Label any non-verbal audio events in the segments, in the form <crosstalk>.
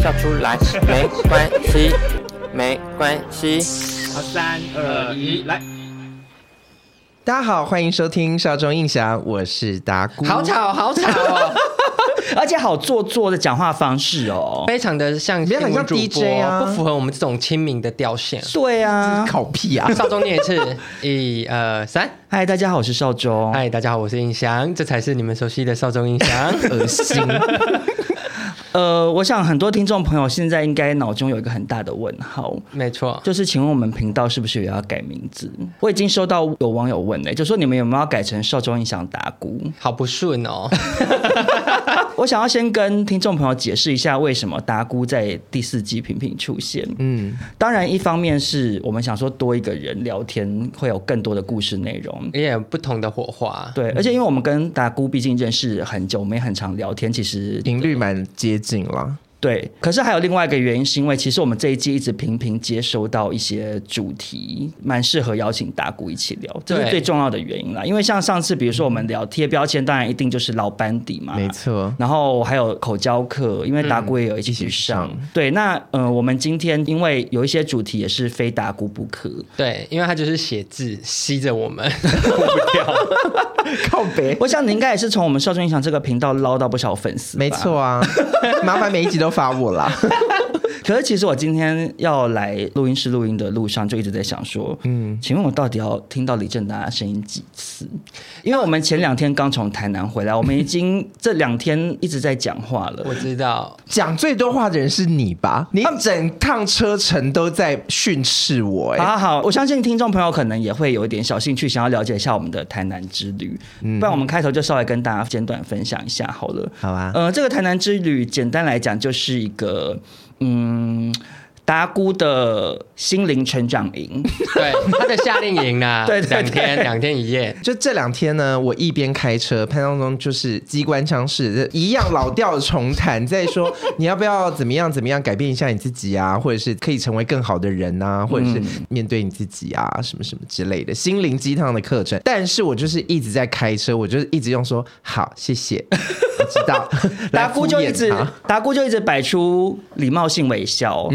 笑出来没关系，没关系。好，三二一，来！大家好，欢迎收听少中印象，我是达姑。好吵，好吵哦！<laughs> 而且好做作的讲话方式哦，非常的像，别很像 DJ 啊，不符合我们这种亲民的调性。对啊，考屁啊！少中念一次，一二三。嗨，大家好，我是少中。嗨，大家好，我是印象，这才是你们熟悉的少中印象。<laughs> 恶心。呃，我想很多听众朋友现在应该脑中有一个很大的问号，没错，就是请问我们频道是不是也要改名字？我已经收到有网友问呢，就说你们有没有要改成少中印象达菇？好不顺哦。<laughs> 我想要先跟听众朋友解释一下，为什么达姑在第四季频频出现。嗯，当然一方面是我们想说多一个人聊天会有更多的故事内容，也有不同的火花。对，而且因为我们跟达姑毕竟认识很久，我们也很常聊天，其实频率蛮接。近了，对。可是还有另外一个原因，是因为其实我们这一季一直频频接收到一些主题，蛮适合邀请达古一起聊，这是最重要的原因啦。因为像上次，比如说我们聊贴标签，当然一定就是老班底嘛，没错。然后还有口交课，因为达古也有一起去上。嗯、对，那呃，我们今天因为有一些主题也是非达古不可，对，因为他就是写字吸着我们脱 <laughs> 不掉。靠北，我想你应该也是从我们少中印象这个频道捞到不少粉丝，没错啊，麻烦每一集都发布了。可是其实我今天要来录音室录音的路上，就一直在想说，嗯，请问我到底要听到李正达的声音几次？因为我们前两天刚从台南回来，我们已经这两天一直在讲话了。我知道，讲最多话的人是你吧？你整趟车程都在训斥我。哎，好好，我相信听众朋友可能也会有一点小兴趣，想要了解一下我们的台南之旅。嗯，不然我们开头就稍微跟大家简短分享一下好了。好啊，呃，这个台南之旅简单来讲就是一个。嗯，达姑的心灵成长营，对，他的夏令营啊，<laughs> 对，两天两天一夜。就这两天呢，我一边开车，潘当中就是机关枪式，一样老调重弹，在说你要不要怎么样怎么样改变一下你自己啊，或者是可以成为更好的人啊，或者是面对你自己啊，什么什么之类的心灵鸡汤的课程。但是我就是一直在开车，我就是一直用说好，谢谢。我知道，<laughs> 达姑就一直达姑就一直摆出礼貌性微笑。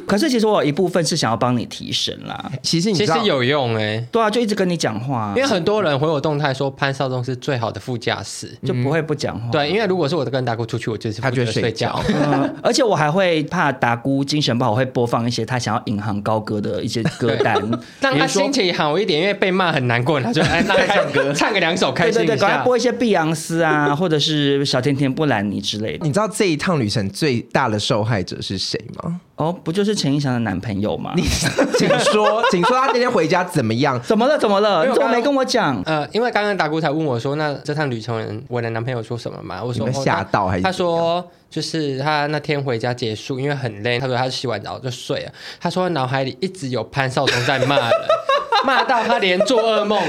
<laughs> 可是其实我有一部分是想要帮你提神啦。其实你其实有用哎、欸，对啊，就一直跟你讲话。因为很多人回我动态说潘少忠是最好的副驾驶，就不会不讲话。对，因为如果是我跟达姑出去，我就是他就会睡觉。嗯、而且我还会怕达姑精神不好，会播放一些他想要引吭高歌的一些歌单，<laughs> 让他心情好一点。因为被骂很难过，他就哎，那唱歌，唱个两首开心一下。对对对，赶快播一些碧昂斯啊，<laughs> 或者是小甜甜布兰妮之类的。你知道这一趟旅程最大的受害者是谁吗？哦，不就是陈意翔的男朋友吗？你 <laughs> 请说，<laughs> 请说他那天回家怎么样？怎么了？怎么了？你怎么没跟我讲？呃，因为刚刚达姑才问我说，那这趟旅程我的男朋友说什么嘛？我说吓到还是？他说就是他那天回家结束，因为很累，他说他洗完澡就睡了。他说脑海里一直有潘少忠在骂人，<laughs> 骂到他连做噩梦。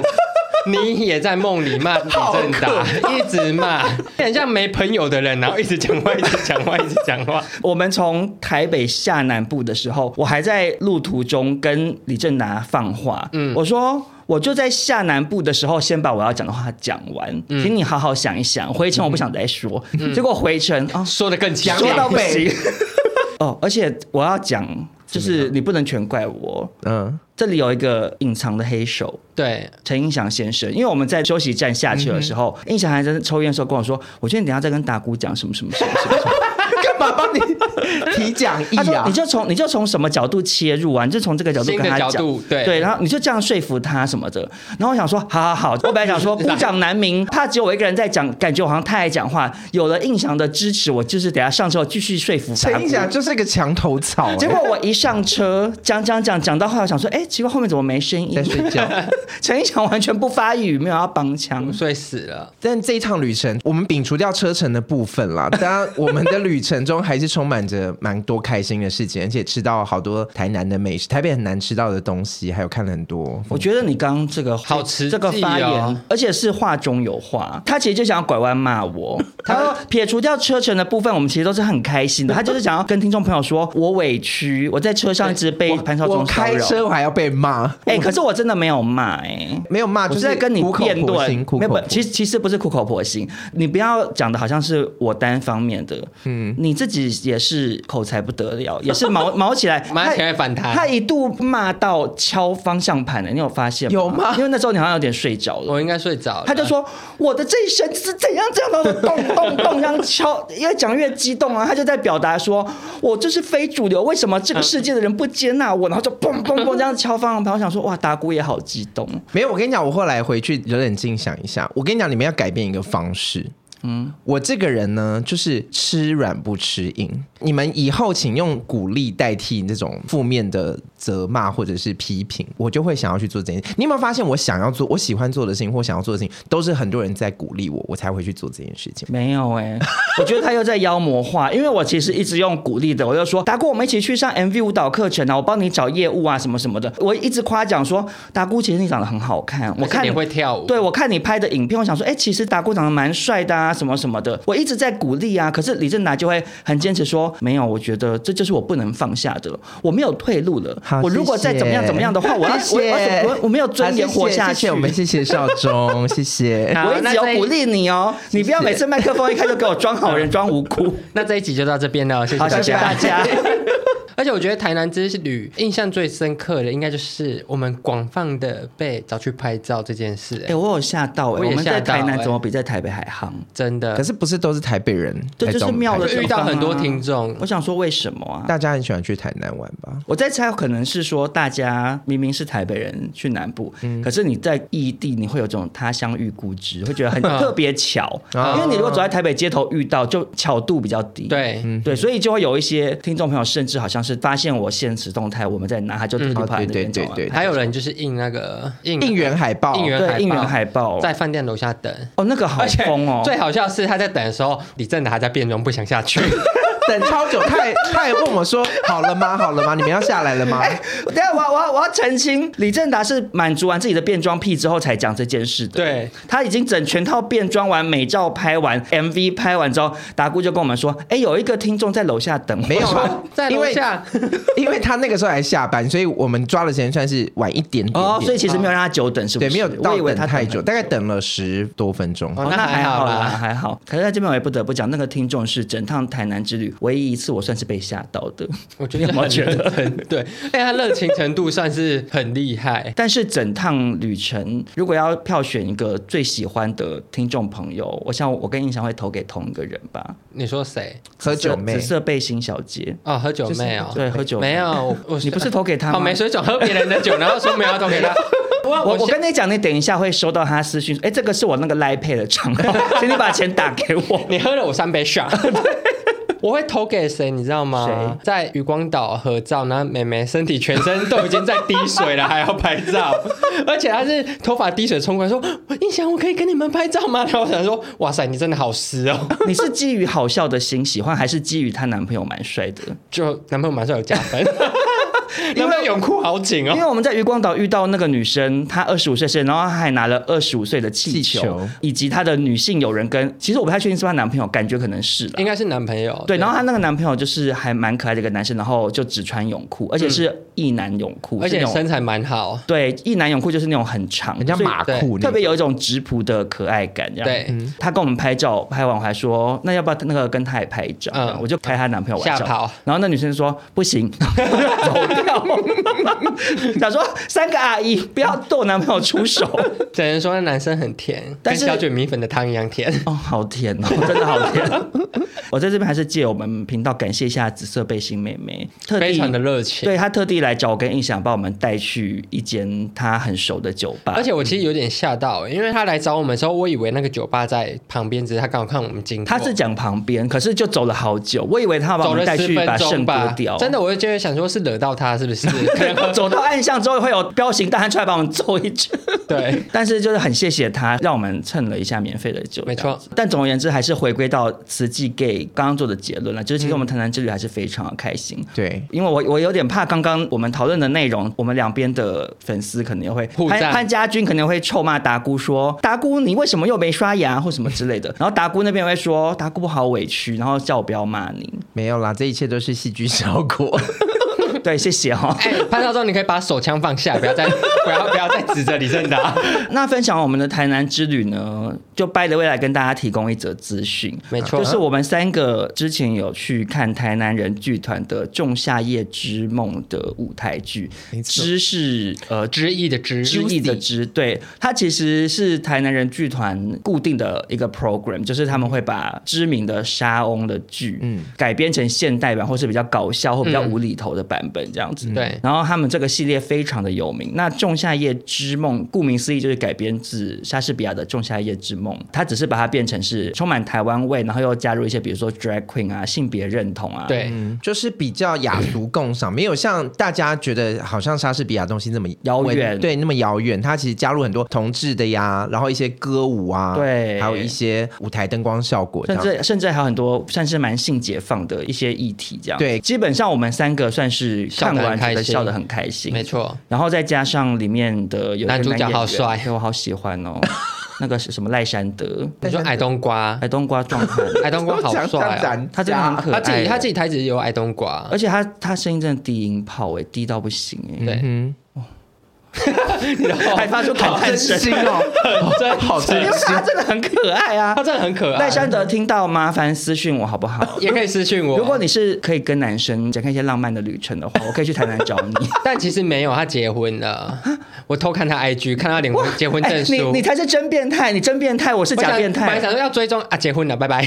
你也在梦里骂李正达，一直骂，很像没朋友的人，然后一直讲话，一直讲话，一直讲话。我们从台北下南部的时候，我还在路途中跟李正达放话，嗯，我说我就在下南部的时候，先把我要讲的话讲完，嗯，请你好好想一想。回程我不想再说，嗯，结果回程啊，说的更强，说到北。<laughs> 哦，而且我要讲。就是你不能全怪我，嗯，这里有一个隐藏的黑手，对，陈映祥先生，因为我们在休息站下去的时候，印祥还在抽烟的时候跟我说，我觉得你等下再跟大姑讲什么什么什么什么。干嘛帮你提讲义啊？你就从你就从什么角度切入啊？你就从这个角度跟他讲，对对，然后你就这样说服他什么的。然后我想说，好好好，我本来想说孤掌难鸣，怕只有我一个人在讲，感觉我好像太爱讲话。有了印象的支持，我就是等下上车继续说服他。陈印象就是一个墙头草。结果我一上车讲讲讲讲到后来，想说，哎，奇怪，后面怎么没声音？在睡觉。<laughs> 陈印象完全不发语，没有要帮腔，睡死了。但这一趟旅程，<laughs> 我们摒除掉车程的部分啦，当然我们的旅程。中还是充满着蛮多开心的事情，而且吃到好多台南的美食，台北很难吃到的东西，还有看了很多。我觉得你刚刚这个好吃哦这个发言，而且是话中有话。他其实就想要拐弯骂我。他说 <laughs> 撇除掉车程的部分，我们其实都是很开心的。他就是想要跟听众朋友说，我委屈，我在车上一直被潘少中骚扰。开车我还要被骂。哎、欸，可是我真的没有骂，哎，没有骂，我是在跟你辩论。没有，其实其实不是苦口婆心，你不要讲的好像是我单方面的。嗯，你自己也是口才不得了，<laughs> 也是毛毛起来，毛起来反弹。他一度骂到敲方向盘的，你有发现吗？有吗？因为那时候你好像有点睡着了，我应该睡着了。他就说我的这一生是怎样这样的咚咚咚这样敲，<laughs> 越讲越激动啊！他就在表达说，我就是非主流，为什么这个世界的人不接纳我？然后就嘣嘣嘣这样敲方向盘。我想说，哇，达菇也好激动。没有，我跟你讲，我后来回去冷冷静想一下，我跟你讲，你们要改变一个方式。嗯，我这个人呢，就是吃软不吃硬。你们以后请用鼓励代替那种负面的责骂或者是批评，我就会想要去做这件事。你有没有发现，我想要做、我喜欢做的事情或想要做的事情，都是很多人在鼓励我，我才会去做这件事情。没有哎、欸，<laughs> 我觉得他又在妖魔化，因为我其实一直用鼓励的，我就说达姑，我们一起去上 MV 舞蹈课程啊，我帮你找业务啊，什么什么的。我一直夸奖说达姑，其实你长得很好看，我看你会跳舞，对，我看你拍的影片，我想说，哎、欸，其实达姑长得蛮帅的啊，什么什么。什么的，我一直在鼓励啊，可是李正达就会很坚持说，没有，我觉得这就是我不能放下的，我没有退路了。好，我如果再怎么样怎么样的话，我要我我我没有尊严活下去。我们，谢谢少中，<laughs> 谢谢。我一直有鼓励你哦，你不要每次麦克风一开就给我装好人装无辜。<laughs> 那这一集就到这边了，谢谢大家。<laughs> 而且我觉得台南之旅印象最深刻的，应该就是我们广泛的被找去拍照这件事。哎，我有吓到哎！我们在台南怎么比在台北还夯？真的。可是不是都是台北人？这就是妙的，遇到很多听众。我想说为什么啊？大家很喜欢去台南玩吧？我在猜，可能是说大家明明是台北人去南部，可是你在异地，你会有这种他乡遇故知，会觉得很 <laughs> 特别巧。因为你如果走在台北街头遇到，就巧度比较低。对对，所以就会有一些听众朋友，甚至好像是发现我现。实动态，我们在拿，他就特地拍那边。对对对，还有人就是印那个应应援海报，应援海报，应援海报，在饭店楼下等。哦，那个好疯哦！最好笑是他在等的时候，李正达还在变装，不想下去。<laughs> 等超久，他也他也问我说：“好了吗？好了吗？你们要下来了吗？”等下我我要我要澄清，李正达是满足完自己的变装癖之后才讲这件事的。对，他已经整全套变装完，美照拍完，MV 拍完之后，达姑就跟我们说：“哎、欸，有一个听众在楼下等。”没有啊，<laughs> 在楼下，因为他那个时候还下班，所以我们抓的时间算是晚一点点，哦，所以其实没有让他久等，是不是？对，没有到等他太久，大概等了十多分钟。哦，那还好啦，还好。可是在这边我也不得不讲，那个听众是整趟台南之旅唯一一次我算。是被吓到的，<laughs> 我觉得有没有觉得很 <laughs> 对？哎，他热情程度算是很厉害。但是整趟旅程，如果要票选一个最喜欢的听众朋友，我想我跟印象会投给同一个人吧。你说谁？喝酒妹，紫色背心小姐。哦，喝酒妹哦，对，喝酒没有。你不是投给他吗？好没水准，喝别人的酒，然后说没有投给他。<laughs> 我我我跟你讲，你等一下会收到他私讯，哎，这个是我那个的账号，请你把钱打给我。你喝了我三杯 shot。我会投给谁，你知道吗？谁？在渔光岛合照，然后妹妹身体全身都已经在滴水了，还要拍照，<laughs> 而且她是头发滴水冲过来说：“印象我可以跟你们拍照吗？”然后我想说：“哇塞，你真的好湿哦！” <laughs> 你是基于好笑的心喜欢，还是基于她男朋友蛮帅的？<laughs> 就男朋友蛮帅有加分。因为泳裤好紧哦，因为我们在渔光岛遇到那个女生，她二十五岁生日，然后她还拿了二十五岁的气球，以及她的女性友人跟，其实我不太确定是她男朋友，感觉可能是，应该是男朋友。对，对。然后她那个男朋友就是还蛮可爱的一个男生，然后就只穿泳裤，而且是异男泳裤，嗯、而且身材蛮好。对，一男泳裤就是那种很长，人家马裤，特别有一种质朴的可爱感。这样对，他跟我们拍照，拍完我还说，那要不要那个跟他也拍一张？嗯、我就开他男朋友玩笑，吓跑。然后那女生说不行，<laughs> 走掉。想说三个阿姨不要对我男朋友出手，<laughs> 只能说那男生很甜，但是跟小卷米粉的汤一样甜哦，好甜哦，真的好甜。<laughs> 我在这边还是借我们频道感谢一下紫色背心妹妹，特地非常的热情，对她特地来来找我跟印象，把我们带去一间他很熟的酒吧。而且我其实有点吓到，因为他来找我们的时候，我以为那个酒吧在旁边，只是他刚好看我们经过。他是讲旁边，可是就走了好久，我以为他要把我们带去把肾割掉。真的，我就觉得想说是惹到他是不是？<laughs> 走到暗巷之后会有彪形大汉出来把我们揍一拳。对，但是就是很谢谢他，让我们蹭了一下免费的酒。没错，但总而言之还是回归到慈济 Gay 刚刚做的结论了，就是其实我们谈谈之旅还是非常的开心。对，因为我我有点怕刚刚我们讨论的内容，我们两边的粉丝可能也会潘潘家军可能会臭骂达姑说达姑你为什么又没刷牙或什么之类的，然后达姑那边会说达姑好委屈，然后叫我不要骂你。没有啦，这一切都是戏剧效果。<laughs> <laughs> 对，谢谢哈、哦。哎、欸，潘少忠，你可以把手枪放下，不要再 <laughs> 不要不要再指着李正达。<laughs> 那分享我们的台南之旅呢，就 by the way 来跟大家提供一则资讯。没错，就是我们三个之前有去看台南人剧团的《仲夏夜之梦》的舞台剧。知是呃知意的知，知意的知。对，它其实是台南人剧团固定的一个 program，就是他们会把知名的莎翁的剧，嗯，改编成现代版，或是比较搞笑或比较无厘头的版本。这样子，对。然后他们这个系列非常的有名。那《仲夏夜之梦》顾名思义就是改编自莎士比亚的《仲夏夜之梦》，它只是把它变成是充满台湾味，然后又加入一些比如说 drag queen 啊、性别认同啊，对，嗯、就是比较雅俗共赏，没有像大家觉得好像莎士比亚东西那么遥远，对，那么遥远。它其实加入很多同志的呀，然后一些歌舞啊，对，还有一些舞台灯光效果，甚至甚至还有很多算是蛮性解放的一些议题，这样。对，基本上我们三个算是。看完觉得笑得很开心，没错。然后再加上里面的有男主角好帅，我好喜欢哦。<laughs> 那个是什么赖山德？你说矮冬瓜，矮冬瓜壮汉，<laughs> 矮冬瓜好帅啊！他真的很可爱，他自己他自己台词有矮冬瓜，而且他他声音真的低音炮哎，低到不行哎。对。<laughs> 还发出感叹声哦，真好真，因为他真的很可爱啊，他真的很可爱。赖山德听到麻烦私讯我好不好？也可以私讯我。如果你是可以跟男生展开一些浪漫的旅程的话，我可以去台南找你。但其实没有，他结婚了。我偷看他 IG，看他领结婚证书。你你才是真变态，你真变态，我是假变态。本来想说要追踪啊，结婚了，拜拜。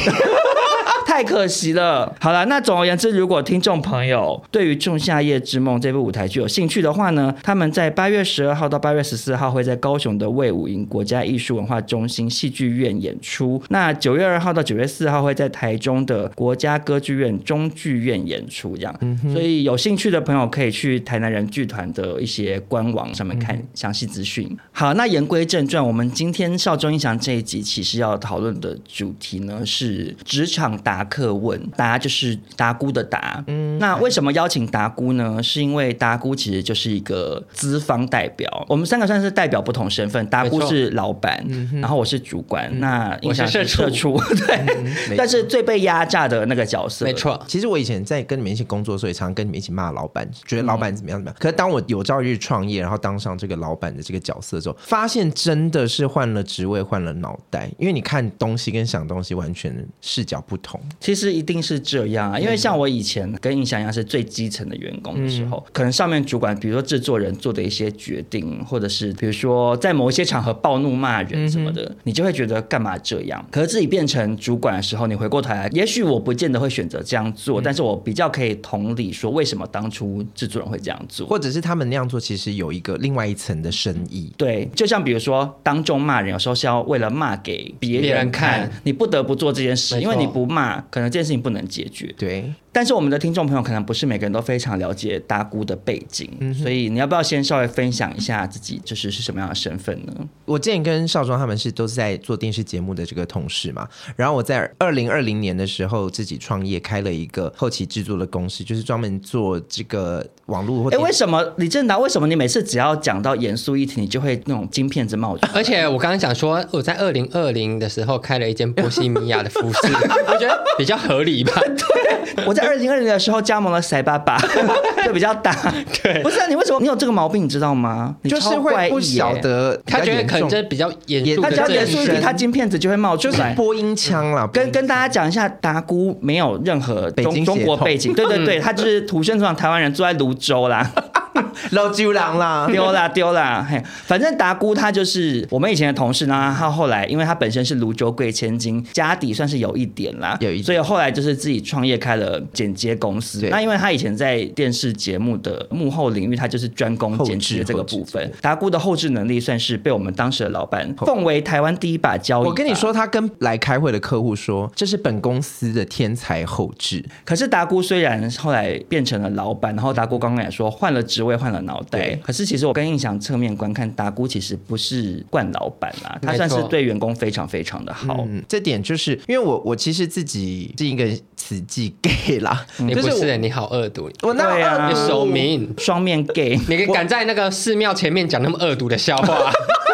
太可惜了。好了，那总而言之，如果听众朋友对于《仲夏夜之梦》这部舞台剧有兴趣的话呢，他们在八月十二号到八月十四号会在高雄的魏武营国家艺术文化中心戏剧院演出。那九月二号到九月四号会在台中的国家歌剧院中剧院演出。这样，嗯、所以有兴趣的朋友可以去台南人剧团的一些官网上面看详细资讯。嗯、好，那言归正传，我们今天少中音响这一集其实要讨论的主题呢是职场打。答客问，答就是达姑的答。嗯，那为什么邀请达姑呢？是因为达姑其实就是一个资方代表，我们三个算是代表不同身份。达姑是老板，嗯、然后我是主管，嗯、那我想是社畜，<laughs> 对。嗯、但是最被压榨的那个角色，没错。其实我以前在跟你们一起工作，所以常常跟你们一起骂老板，觉得老板怎么样怎么样。嗯、可是当我有朝一日创业，然后当上这个老板的这个角色之后，发现真的是换了职位，换了脑袋，因为你看东西跟想东西完全视角不同。其实一定是这样啊，因为像我以前跟印象一样是最基层的员工的时候，嗯、可能上面主管，比如说制作人做的一些决定，或者是比如说在某一些场合暴怒骂人什么的，嗯、你就会觉得干嘛这样？可是自己变成主管的时候，你回过头来，也许我不见得会选择这样做，嗯、但是我比较可以同理说，为什么当初制作人会这样做，或者是他们那样做其实有一个另外一层的深意。对，就像比如说当众骂人，有时候是要为了骂给别人看，人看。你不得不做这件事，因为你不骂，可能这件事情不能解决。对。但是我们的听众朋友可能不是每个人都非常了解大姑的背景，嗯、所以你要不要先稍微分享一下自己就是是什么样的身份呢？我之前跟少庄他们是都是在做电视节目的这个同事嘛，然后我在二零二零年的时候自己创业开了一个后期制作的公司，就是专门做这个网络。哎，为什么李正达？为什么你每次只要讲到严肃议题，你就会那种金片子冒出来？而且我刚刚讲说我在二零二零的时候开了一间波西米亚的服饰，<laughs> 我觉得 <laughs> 比较合理吧？<laughs> 对，我在二零二零的时候。加盟了塞爸爸，<laughs> 就比较大。对，不是啊，你为什么你有这个毛病？你知道吗？你就是会不晓得，他觉得可能这比较严肃，他只要严肃一点，他金片子就会冒出来，播音腔了。跟跟大家讲一下，达姑没有任何中中国背景，对对对，他就是土生土长台湾人，住在泸州啦。<laughs> 老酒郎啦，丢啦丢啦，嘿，反正达姑她就是我们以前的同事呢。她后来因为她本身是泸州贵千金，家底算是有一点啦，有一点，所以后来就是自己创业开了剪接公司。对那因为她以前在电视节目的幕后领域，她就是专攻剪辑这个部分。达姑的后置能力算是被我们当时的老板奉为台湾第一把交椅。我跟你说，他跟来开会的客户说，这是本公司的天才后置。可是达姑虽然后来变成了老板，然后达姑刚刚也说换了职位换了脑袋，可是其实我跟印象侧面观看，达姑其实不是惯老板啦，他算是对员工非常非常的好。嗯，这点就是因为我我其实自己是一个死记 gay 啦，你不是你好恶毒，我那对啊，守明双面 gay，<laughs> 你敢在那个寺庙前面讲那么恶毒的笑话？<laughs> <laughs>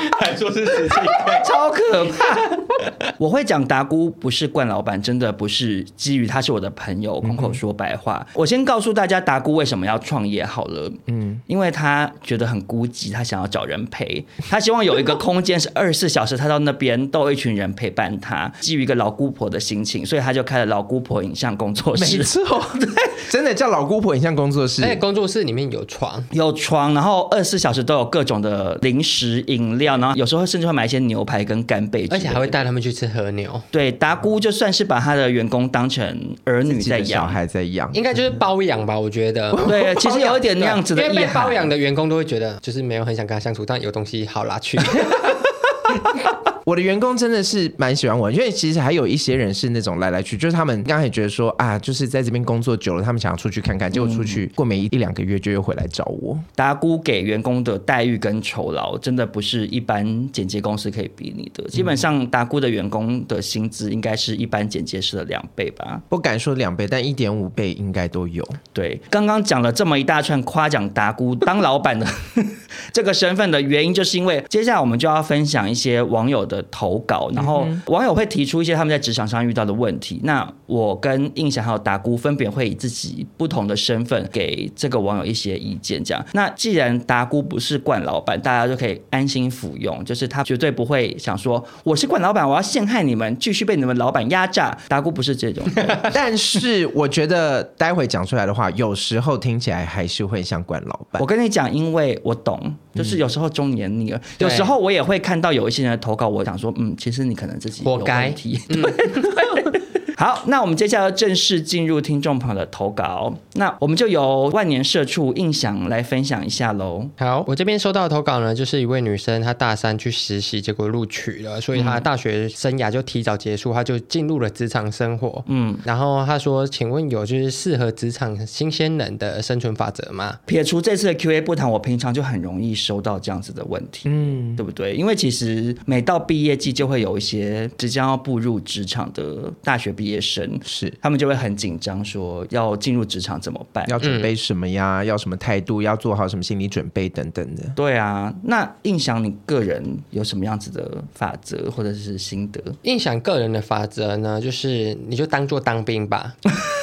<laughs> 还说是慈济，<laughs> 超可怕！我会讲达姑不是惯老板，真的不是基于他是我的朋友，空口说白话。嗯、我先告诉大家，达姑为什么要创业好了。嗯，因为他觉得很孤寂，他想要找人陪，他希望有一个空间是 <laughs> 二十四小时，他到那边都有一群人陪伴他。基于一个老姑婆的心情，所以他就开了老姑婆影像工作室。没错，对，真的叫老姑婆影像工作室。而且工作室里面有床，有床，然后二十四小时都有各种的零食饮料，然后有时候甚至会买一些牛排跟干贝，而且还会带他们去吃和牛。对，达姑就算是把他的员工当成儿女在养，小孩在养，应该就是包养吧？我觉得。<laughs> 对，其实有一点那样子的，因为被包养的员工都会觉得，就是没有很想跟他相处，但有东西好拿去。我的员工真的是蛮喜欢我，因为其实还有一些人是那种来来去，就是他们刚才觉得说啊，就是在这边工作久了，他们想要出去看看，结果出去过没一一两个月就又回来找我。达姑给员工的待遇跟酬劳，真的不是一般剪接公司可以比拟的。基本上达姑的员工的薪资应该是一般剪接师的两倍吧？不敢说两倍，但一点五倍应该都有。对，刚刚讲了这么一大串夸奖达姑当老板的 <laughs> 这个身份的原因，就是因为接下来我们就要分享一些网友的。投稿，然后网友会提出一些他们在职场上遇到的问题。那我跟印象还有达姑分别会以自己不同的身份给这个网友一些意见。这样，那既然达姑不是惯老板，大家就可以安心服用，就是他绝对不会想说我是惯老板，我要陷害你们，继续被你们老板压榨。达姑不是这种，<laughs> 但是我觉得待会讲出来的话，有时候听起来还是会像惯老板。我跟你讲，因为我懂，就是有时候忠言逆耳，有时候我也会看到有一些人的投稿，我。想说，嗯，其实你可能自己有问题。嗯、<laughs> 对。好，那我们接下来正式进入听众朋友的投稿。那我们就由万年社畜印象来分享一下喽。好，我这边收到的投稿呢，就是一位女生，她大三去实习，结果录取了，所以她大学生涯就提早结束，她就进入了职场生活。嗯，然后她说：“请问有就是适合职场新鲜人的生存法则吗？”撇除这次的 Q&A 不谈，我平常就很容易收到这样子的问题，嗯，对不对？因为其实每到毕业季，就会有一些即将要步入职场的大学毕业。毕业生是，他们就会很紧张，说要进入职场怎么办？要准备什么呀？嗯、要什么态度？要做好什么心理准备等等的。对啊，那印象你个人有什么样子的法则或者是心得？印象个人的法则呢，就是你就当做当兵吧。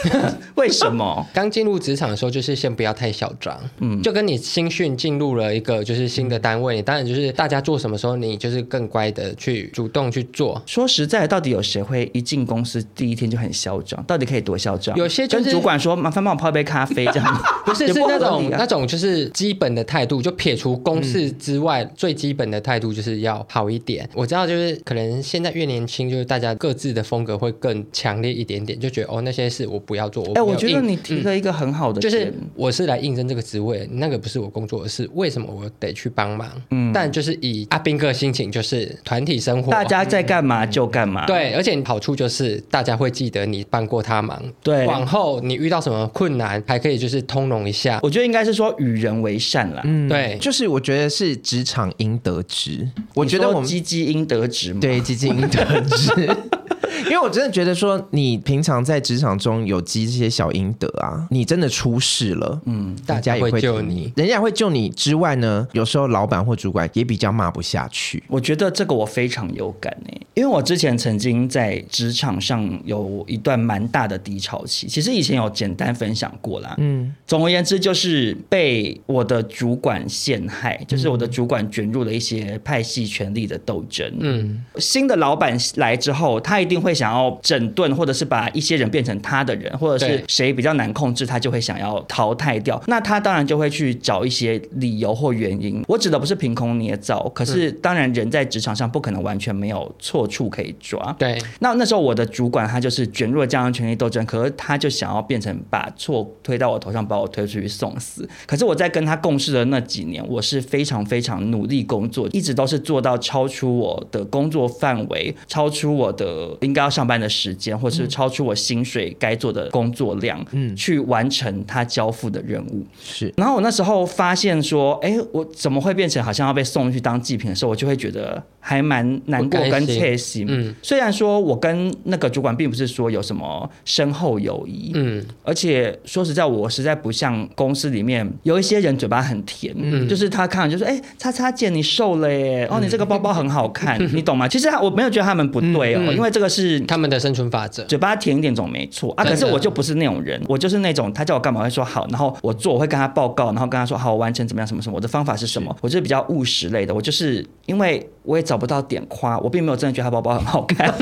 <laughs> 为什么？<laughs> 刚进入职场的时候，就是先不要太嚣张。嗯，就跟你新训进入了一个就是新的单位，你当然就是大家做什么时候，你就是更乖的去主动去做。说实在，到底有谁会一进公司第一一天就很嚣张，到底可以多嚣张？有些、就是、跟主管说，麻烦帮我泡一杯咖啡，这样 <laughs> 不是是那种那种就是基本的态度，就撇除公事之外，嗯、最基本的态度就是要好一点。我知道，就是可能现在越年轻，就是大家各自的风格会更强烈一点点，就觉得哦，那些事我不要做。哎、欸，我觉得你提了一个很好的、嗯，就是我是来应征这个职位，那个不是我工作的事，为什么我得去帮忙？嗯，但就是以阿斌哥心情，就是团体生活，大家在干嘛就干嘛。对，而且好处就是大家会记得。你帮过他忙，对，往后你遇到什么困难，还可以就是通融一下。我觉得应该是说与人为善啦，嗯，对，就是我觉得是职场应得值。我觉得我们积积应得值嘛，对，积积应得值。<laughs> <laughs> 因为我真的觉得说，你平常在职场中有积这些小阴德啊，你真的出事了，嗯，大家也会救你，人家会救你之外呢，有时候老板或主管也比较骂不下去。我觉得这个我非常有感诶，因为我之前曾经在职场上有一段蛮大的低潮期，其实以前有简单分享过啦，嗯，总而言之就是被我的主管陷害，就是我的主管卷入了一些派系权力的斗争，嗯，新的老板来之后，他一定。会想要整顿，或者是把一些人变成他的人，或者是谁比较难控制，他就会想要淘汰掉。那他当然就会去找一些理由或原因。我指的不是凭空捏造，可是当然人在职场上不可能完全没有错处可以抓。对，那那时候我的主管他就是卷入了这样的权力斗争，可是他就想要变成把错推到我头上，把我推出去送死。可是我在跟他共事的那几年，我是非常非常努力工作，一直都是做到超出我的工作范围，超出我的应该要上班的时间，或是超出我薪水该做的工作量，嗯，去完成他交付的任务。是，然后我那时候发现说，哎，我怎么会变成好像要被送去当祭品的时候，我就会觉得还蛮难过跟窃喜。嗯，虽然说我跟那个主管并不是说有什么深厚友谊，嗯，而且说实在，我实在不像公司里面有一些人嘴巴很甜，嗯，就是他看了就说，哎，叉叉姐你瘦了耶，哦，你这个包包很好看，<laughs> 你懂吗？其实我没有觉得他们不对哦，因为这个是他们的生存法则，嘴巴甜一点总没错啊。可是我就不是那种人，我就是那种他叫我干嘛会说好，然后我做我会跟他报告，然后跟他说好，我完成怎么样什么什么，我的方法是什么，我就是比较务实类的，我就是因为我也找不到点夸，我并没有真的觉得他包包很好看。<laughs>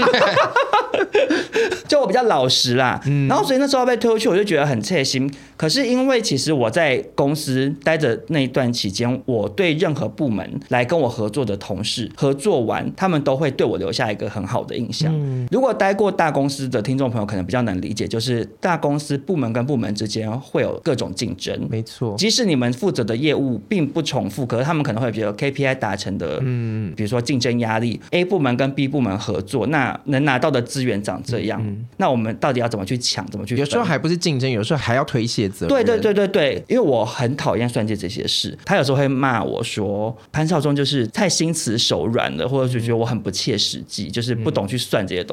就我比较老实啦，然后所以那时候被推出去，我就觉得很刺心。可是因为其实我在公司待着那一段期间，我对任何部门来跟我合作的同事合作完，他们都会对我留下一个很好的印象。如果待过大公司的听众朋友可能比较能理解，就是大公司部门跟部门之间会有各种竞争，没错。即使你们负责的业务并不重复，可是他们可能会觉得 KPI 达成的，嗯，比如说竞争压力，A 部门跟 B 部门合作，那能拿到的资源长这样。那我们到底要怎么去抢？怎么去？有时候还不是竞争，有时候还要推卸责任。对对对对对，因为我很讨厌算计这些事。他有时候会骂我说潘少忠就是太心慈手软了，或者就觉得我很不切实际，就是不懂去算这些东西。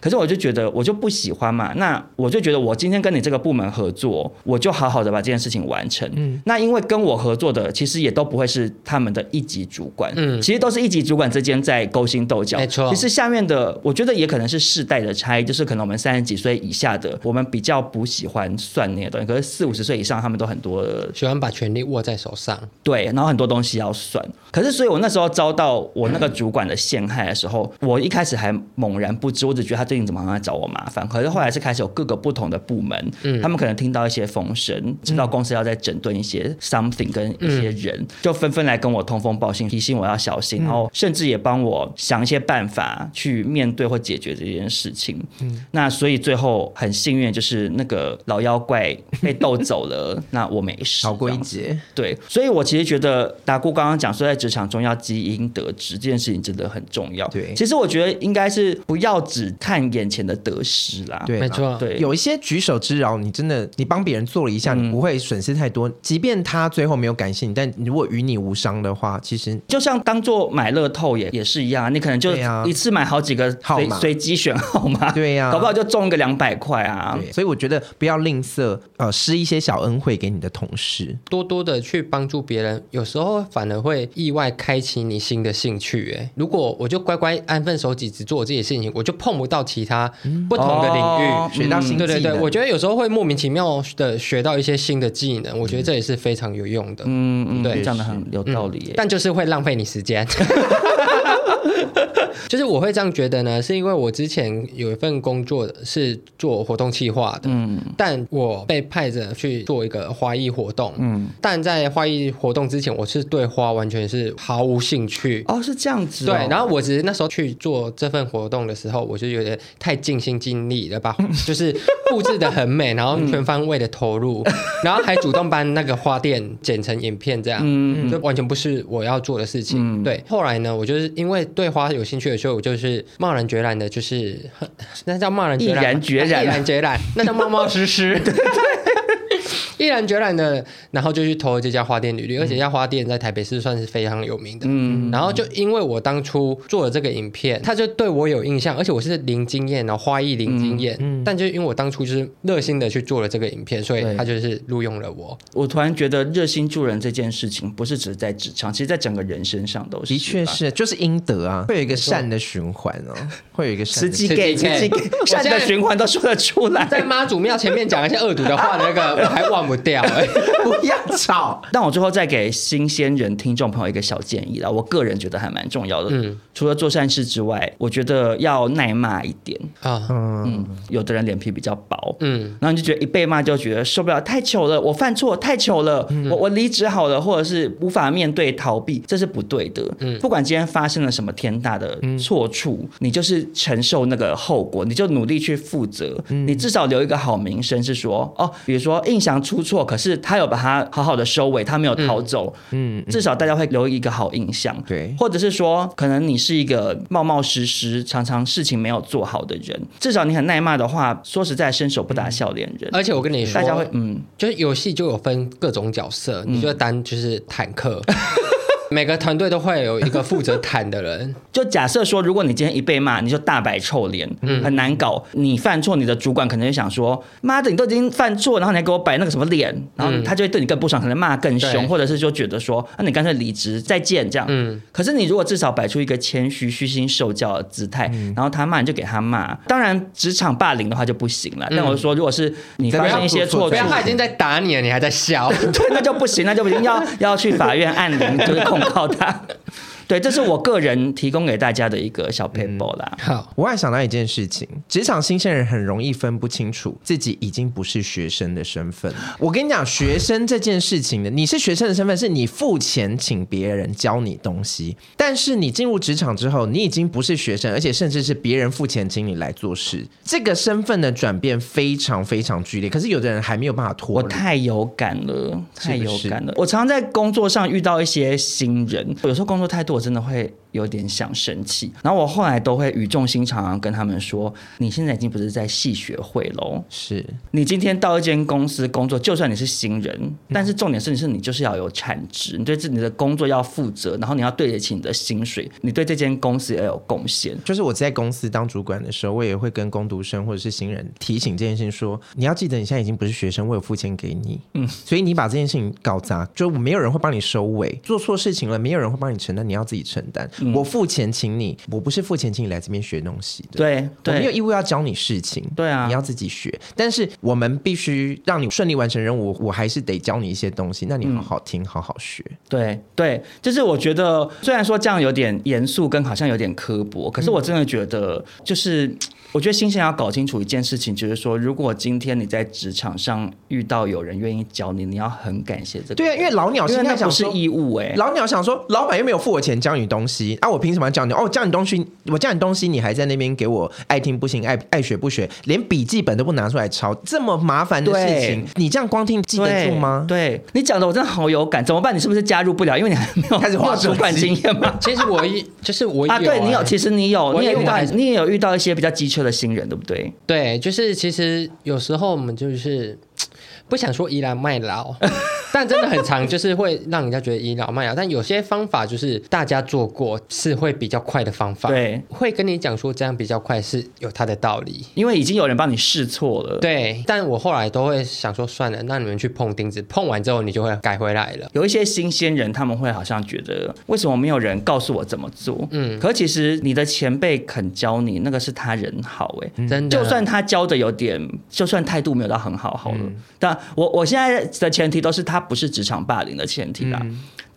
可是我就觉得我就不喜欢嘛。那我就觉得我今天跟你这个部门合作，我就好好的把这件事情完成。嗯。那因为跟我合作的其实也都不会是他们的一级主管，嗯，其实都是一级主管之间在勾心斗角。没错。其实下面的我觉得也可能是世代的差异，就是可能我们三十几岁以下的，我们比较不喜欢算那些东西。可是四五十岁以上，他们都很多喜欢把权力握在手上。对，然后很多东西要算。可是，所以我那时候遭到我那个主管的陷害的时候，嗯、我一开始还猛然不知，我只觉得他最近怎么好像在找我麻烦。可是后来是开始有各个不同的部门，嗯，他们可能听到一些风声，知道公司要在整顿一些 something 跟一些人，嗯、就纷纷来跟我通风报信，提醒我要小心，然后甚至也帮我想一些办法去面对或解决这件事情。嗯，那所以最后很幸运，就是那个老妖怪被 <laughs> 斗走了，那我没事，逃过一劫。对，所以我其实觉得达姑刚刚讲说在职场中要积阴德值这件事情真的很重要。对，其实我觉得应该是不要只看眼前的得失啦。对，没错。对，有一些举手之劳，你真的你帮别人做了一下，你不会损失太多。即便他最后没有感谢你，但如果与你无伤的话，其实就像当做买乐透也也是一样，你可能就一次买好几个随随机选号码，对呀，搞不好就中个两百块啊。所以我觉得不要吝啬，呃，施一些小恩惠给你的同事，多多的去帮助别人，有时候反而会意外开启你新的兴趣。哎，如果我就乖乖安分守己，只做我自己的事情，我就碰不到其他不同的领域，学到新的。对对对，我觉得有时候会莫名其妙的学到一些新的技能，我觉得这也是非常有用的。嗯嗯，对，讲的很有道理。但就是会浪费你时间。<laughs> 就是我会这样觉得呢，是因为我之前有一份工作是做活动企划的，嗯，但我被派着去做一个花艺活动，嗯，但在花艺活动之前，我是对花完全是毫无兴趣。哦，是这样子。对，然后我只是那时候去做这份活动的时候，我就有点太尽心尽力了吧，<laughs> 就是布置的很美，然后全方位的投入，然后还主动帮那个花店剪成影片，这样，嗯，就完全不是我要做的事情。对，后来呢，我就是因为对花有兴趣。所以我就是贸然决然的，就是那叫贸然决然，毅然决然，<laughs> 毅然决然，<laughs> 那叫冒冒失失。<laughs> 对毅然决然的，然后就去投了这家花店履历，而且这家花店在台北市算是非常有名的。嗯，然后就因为我当初做了这个影片，他就对我有印象，而且我是零经验，然后花艺零经验。嗯，但就因为我当初就是热心的去做了这个影片，所以他就是录用了我。我突然觉得热心助人这件事情，不是只是在职场，其实在整个人身上都是。的确是，就是应得啊，会有一个善的循环哦，会有一个善。慈济给，给，<laughs> 善的循环都说得出来。在妈祖庙前面讲一些恶毒的话，那个我还忘。不掉、欸，<laughs> 不要吵。但我最后再给新鲜人听众朋友一个小建议啦，我个人觉得还蛮重要的。嗯，除了做善事之外，我觉得要耐骂一点啊。嗯，有的人脸皮比较薄，嗯，然后你就觉得一被骂就觉得受不了，太糗了，我犯错太糗了，嗯、我我离职好了，或者是无法面对逃避，这是不对的。嗯，不管今天发生了什么天大的错处，嗯、你就是承受那个后果，你就努力去负责。嗯、你至少留一个好名声，是说哦，比如说印象出错，可是他有把它好好的收尾，他没有逃走。嗯，至少大家会留一个好印象。对，或者是说，可能你是一个冒冒失失，常常事情没有做好的人，至少你很耐骂的话，说实在，伸手不打笑脸人。而且我跟你说，大家会嗯，就是游戏就有分各种角色，你就当就是坦克。<laughs> 每个团队都会有一个负责谈的人。<laughs> 就假设说，如果你今天一被骂，你就大摆臭脸，嗯，很难搞。你犯错，你的主管可能就想说：“妈的，你都已经犯错，然后你还给我摆那个什么脸？”然后他就会对你更不爽，可能骂更凶，或者是就觉得说：“那你干脆离职，再见。”这样。嗯。可是你如果至少摆出一个谦虚、虚心受教的姿态，然后他骂你就给他骂。当然，职场霸凌的话就不行了。但我说，如果是你发生一些错误，他已经在打你了，你还在笑，<laughs> 对，那就不行，那就不行，要要去法院按铃，就是控。好的对，这是我个人提供给大家的一个小 paper 啦。好，我还想到一件事情，职场新鲜人很容易分不清楚自己已经不是学生的身份。<laughs> 我跟你讲，学生这件事情呢，你是学生的身份，是你付钱请别人教你东西，但是你进入职场之后，你已经不是学生，而且甚至是别人付钱请你来做事，这个身份的转变非常非常剧烈。可是有的人还没有办法脱。我太有感了，太有感了。是是？我常常在工作上遇到一些新人，有时候工作态度。我真的会有点想生气，然后我后来都会语重心长跟他们说：“你现在已经不是在系学会喽，是。你今天到一间公司工作，就算你是新人，但是重点是你是你就是要有产值，你对自己的工作要负责，然后你要对得起你的薪水，你对这间公司也要有贡献。”就是我在公司当主管的时候，我也会跟工读生或者是新人提醒这件事情说：“你要记得你现在已经不是学生，我有付钱给你，嗯，所以你把这件事情搞砸，就没有人会帮你收尾，做错事情了，没有人会帮你承担，你要自己承担。”我付钱请你，我不是付钱请你来这边学东西的。对，对我没有义务要教你事情。对啊，你要自己学。但是我们必须让你顺利完成任务，我还是得教你一些东西。那你好好听，嗯、好好学。对对，就是我觉得，虽然说这样有点严肃，跟好像有点刻薄，可是我真的觉得，就是。我觉得新鲜要搞清楚一件事情，就是说，如果今天你在职场上遇到有人愿意教你，你要很感谢这个。对啊，因为老鸟现在想是义务哎、欸，老鸟想说，老板又没有付我钱教你东西啊，我凭什么要教你？哦，教你东西，我教你东西，你还在那边给我爱听不行，爱爱学不学，连笔记本都不拿出来抄，这么麻烦的事情，你这样光听记得住吗？对，对你讲的我真的好有感，怎么办？你是不是加入不了？因为你还没有开始画主管经验吗？其实我一就是我啊，对你有，其实你有，你也遇到，你也有遇到一些比较机车的新人，对不对？对，就是其实有时候我们就是。不想说倚老卖老，但真的很长，就是会让人家觉得倚老卖老。但有些方法就是大家做过是会比较快的方法，对，会跟你讲说这样比较快是有它的道理，因为已经有人帮你试错了。对，但我后来都会想说算了，那你们去碰钉子，碰完之后你就会改回来了。有一些新鲜人他们会好像觉得为什么没有人告诉我怎么做？嗯，可其实你的前辈肯教你，那个是他人好哎、欸，真的，就算他教的有点，就算态度没有到很好好了，嗯、但。我我现在的前提都是他不是职场霸凌的前提啦。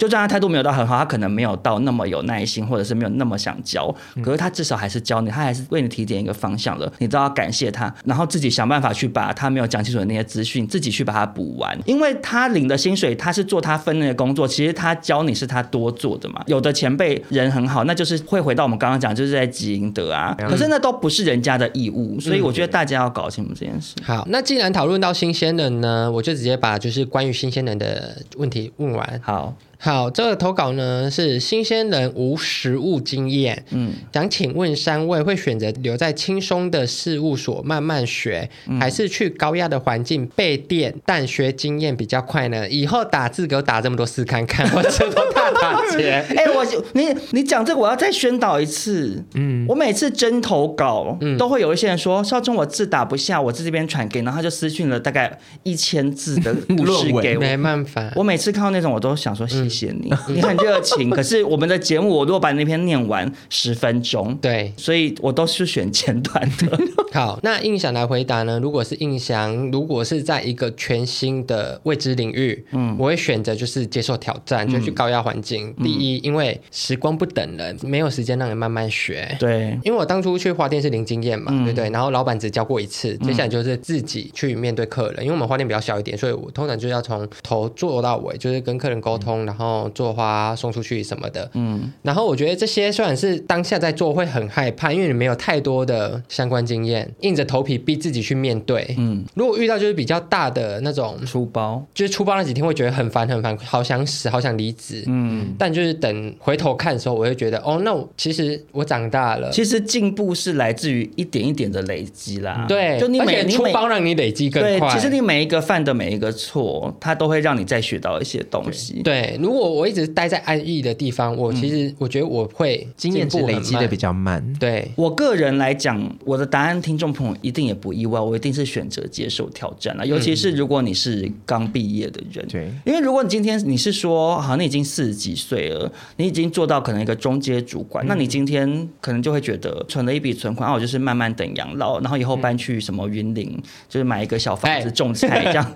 就算他态度没有到很好，他可能没有到那么有耐心，或者是没有那么想教，可是他至少还是教你，他还是为你提点一个方向了，你都要感谢他，然后自己想办法去把他没有讲清楚的那些资讯，自己去把它补完，因为他领的薪水，他是做他分内的工作，其实他教你是他多做的嘛。有的前辈人很好，那就是会回到我们刚刚讲，就是在积阴德啊，可是那都不是人家的义务，所以我觉得大家要搞清楚这件事。好，那既然讨论到新鲜人呢，我就直接把就是关于新鲜人的问题问完。好。好，这个投稿呢是新鲜人无实务经验，嗯，想请问三位会选择留在轻松的事务所慢慢学，嗯、还是去高压的环境被电但学经验比较快呢？以后打字给我打这么多试看看，<laughs> 我这都大打劫。<laughs> 哎、欸，我你你讲这个我要再宣导一次，嗯，我每次真投稿，嗯，都会有一些人说少忠我字打不下，我在这边传给，然后他就私讯了大概一千字的 <laughs> 论文。给我，没办法，我每次看到那种我都想说谢谢。谢你，你很热情。可是我们的节目，我如果把那篇念完十分钟，对，所以我都是选简短的。<laughs> 好，那印翔来回答呢？如果是印翔，如果是在一个全新的未知领域，嗯，我会选择就是接受挑战，就去高压环境。第一，因为时光不等人，没有时间让你慢慢学。对，因为我当初去花店是零经验嘛，对不对？然后老板只教过一次，接下来就是自己去面对客人。因为我们花店比较小一点，所以我通常就要从头做到尾，就是跟客人沟通，然后做花送出去什么的。嗯，然后我觉得这些虽然是当下在做会很害怕，因为你没有太多的相关经验，硬着头皮逼自己去面对。嗯，如果遇到就是比较大的那种出包，就是出包那几天会觉得很烦很烦，好想死，好想离职。嗯，但就是等回头看的时候，我会觉得哦，那我其实我长大了。其实进步是来自于一点一点的累积啦。对，就你每出包让你累积更快。对，其实你每一个犯的每一个错，它都会让你再学到一些东西。对，对，如果我一直待在安逸的地方，我其实我觉得我会经验值累积的比较慢。对。我个人来讲，我的答案听众朋友一定也不意外，我一定是选择接受挑战了。尤其是如果你是刚毕业的人，对，因为如果你今天你是说，好，你已经四十几岁了，你已经做到可能一个中阶主管，那你今天可能就会觉得存了一笔存款，啊，我就是慢慢等养老，然后以后搬去什么云林，就是买一个小房子种菜这样。<laughs>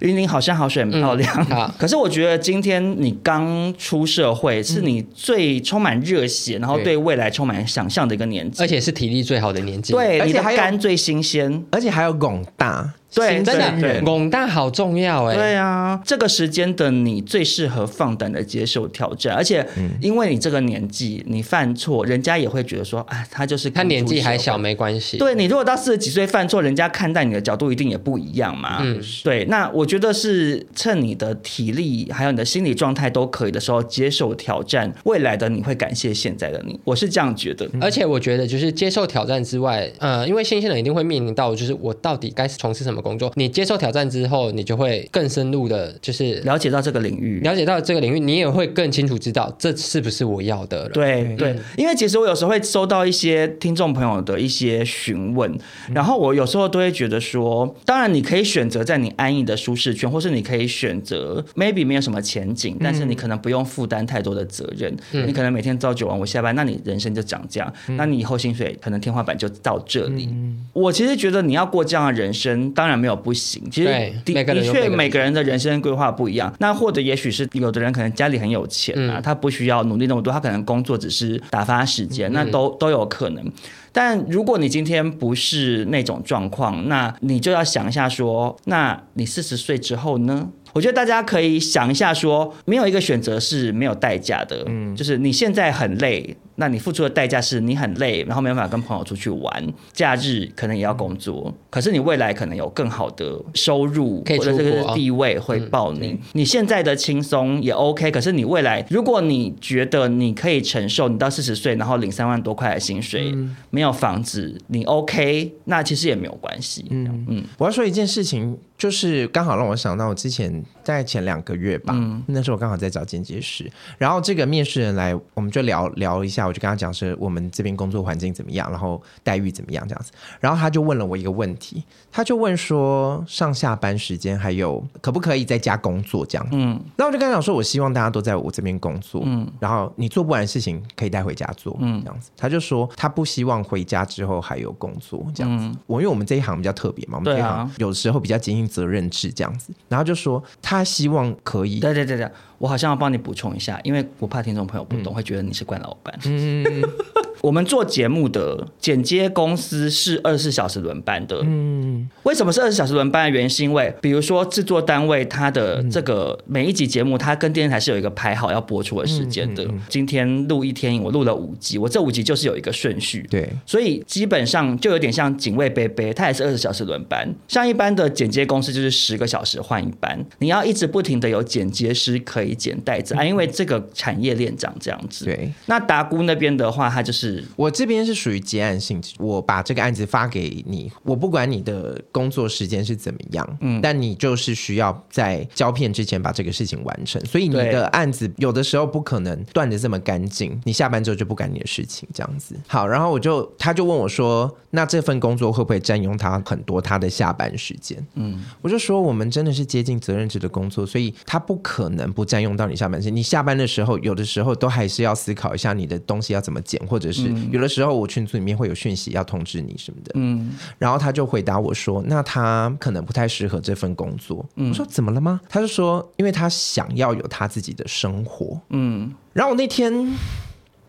云林好山好水很漂亮，嗯、<laughs> 可是我觉得今天你刚出社会，是你最充满热血，然后对。未来充满想象的一个年纪，而且是体力最好的年纪，对，而且还肝最新鲜，而且还有拱大。对，真的，广大好重要哎。对啊，这个时间的你最适合放胆的接受挑战，而且因为你这个年纪，你犯错，人家也会觉得说，哎，他就是他年纪还小，没关系。对，你如果到四十几岁犯错，人家看待你的角度一定也不一样嘛。嗯，对。那我觉得是趁你的体力还有你的心理状态都可以的时候，接受挑战，未来的你会感谢现在的你。我是这样觉得。而且我觉得就是接受挑战之外，呃，因为新鲜人一定会面临到，就是我到底该从事什么工作？你接受挑战之后，你就会更深入的，就是了解到这个领域，了解到这个领域，你也会更清楚知道这是不是我要的了。对对，因为其实我有时候会收到一些听众朋友的一些询问，然后我有时候都会觉得说，当然你可以选择在你安逸的舒适圈，或是你可以选择 maybe 没有什么前景，但是你可能不用负担太多的责任，你可能每天朝九晚五下班，那你人生就长这样，那你以后薪水可能天花板就到这里。我其实觉得你要过这样的人生，当然没有不行，其实的的确每个人的人生规划不一样。那或者也许是有的人可能家里很有钱啊，他不需要努力那么多，他可能工作只是打发时间，那都都有可能。但如果你今天不是那种状况，那你就要想一下说，那你四十岁之后呢？我觉得大家可以想一下说，没有一个选择是没有代价的。嗯，就是你现在很累。那你付出的代价是你很累，然后没办法跟朋友出去玩，假日可能也要工作，可是你未来可能有更好的收入或者这个地位会报你。嗯、你现在的轻松也 OK，可是你未来如果你觉得你可以承受，你到四十岁然后领三万多块的薪水，嗯、没有房子，你 OK，那其实也没有关系。嗯嗯，我要说一件事情，就是刚好让我想到我之前在前两个月吧，嗯、那时候我刚好在找剪接师，然后这个面试人来，我们就聊聊一下。我就跟他讲是我们这边工作环境怎么样，然后待遇怎么样这样子，然后他就问了我一个问题，他就问说上下班时间还有可不可以在家工作这样，嗯，那我就跟他讲说，我希望大家都在我这边工作，嗯，然后你做不完的事情可以带回家做，嗯，这样子，他就说他不希望回家之后还有工作这样子，我、嗯、因为我们这一行比较特别嘛，我们这一行有时候比较经营责任制这样子，然后就说他他希望可以，对对对对。我好像要帮你补充一下，因为我怕听众朋友不懂，会觉得你是惯老板。嗯，<laughs> 我们做节目的剪接公司是二十四小时轮班的。嗯，为什么是二十四小时轮班的原因，是因为比如说制作单位它的这个每一集节目，它跟电视台是有一个排好要播出的时间的。今天录一天，我录了五集，我这五集就是有一个顺序。对，所以基本上就有点像警卫杯杯，它也是二十四小时轮班。像一般的剪接公司就是十个小时换一班，你要一直不停的有剪接师可以。剪带子啊，因为这个产业链长这样子。对，那达姑那边的话，他就是我这边是属于结案性质，我把这个案子发给你，我不管你的工作时间是怎么样，嗯，但你就是需要在胶片之前把这个事情完成，所以你的案子有的时候不可能断的这么干净，你下班之后就不干你的事情这样子。好，然后我就他就问我说。那这份工作会不会占用他很多他的下班时间？嗯，我就说我们真的是接近责任制的工作，所以他不可能不占用到你下班时间。你下班的时候，有的时候都还是要思考一下你的东西要怎么剪，或者是有的时候我群组里面会有讯息要通知你什么的。嗯，然后他就回答我说，那他可能不太适合这份工作。嗯，我说怎么了吗？他就说，因为他想要有他自己的生活。嗯，然后我那天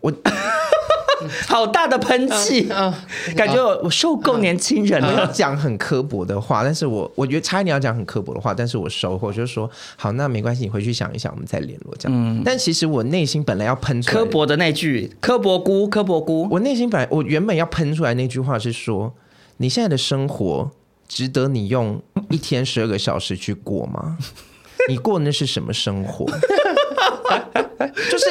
我。<laughs> 好大的喷气，啊啊、感觉我我受够年轻人了。我要讲很刻薄的话，但是我我觉得差一点要讲很刻薄的话，但是我收获就是说好，那没关系，你回去想一想，我们再联络这样。嗯，但其实我内心本来要喷出来刻薄的那句“刻薄菇，刻薄菇”，我内心本来我原本要喷出来那句话是说，你现在的生活值得你用一天十二个小时去过吗？<laughs> 你过的那是什么生活？<laughs> 就是。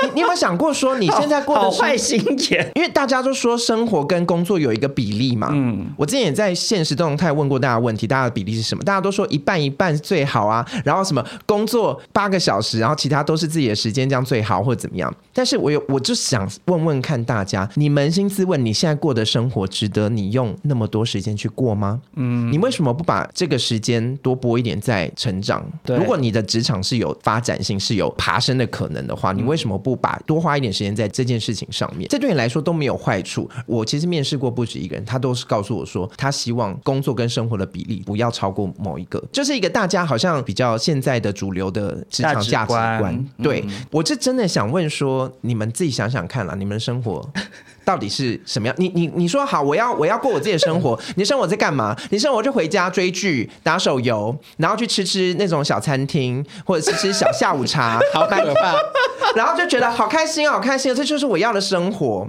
你你有没有想过说你现在过的坏心眼？因为大家都说生活跟工作有一个比例嘛。嗯，我之前也在现实动态问过大家问题，大家的比例是什么？大家都说一半一半最好啊。然后什么工作八个小时，然后其他都是自己的时间，这样最好或者怎么样？但是我有我就想问问看大家，你扪心自问，你现在过的生活值得你用那么多时间去过吗？嗯，你为什么不把这个时间多拨一点在成长？对，如果你的职场是有发展性、是有爬升的可能的话，你为什么不？把多花一点时间在这件事情上面，这对你来说都没有坏处。我其实面试过不止一个人，他都是告诉我说，他希望工作跟生活的比例不要超过某一个，就是一个大家好像比较现在的主流的职场价值观。对、嗯、我这真的想问说，你们自己想想看啦，你们的生活。到底是什么样？你你你说好，我要我要过我自己的生活。<laughs> 你生活在干嘛？你生活就回家追剧、打手游，然后去吃吃那种小餐厅，或者吃吃小下午茶，<laughs> 好可怕。<laughs> 然后就觉得好开心哦，好开心哦，这就是我要的生活。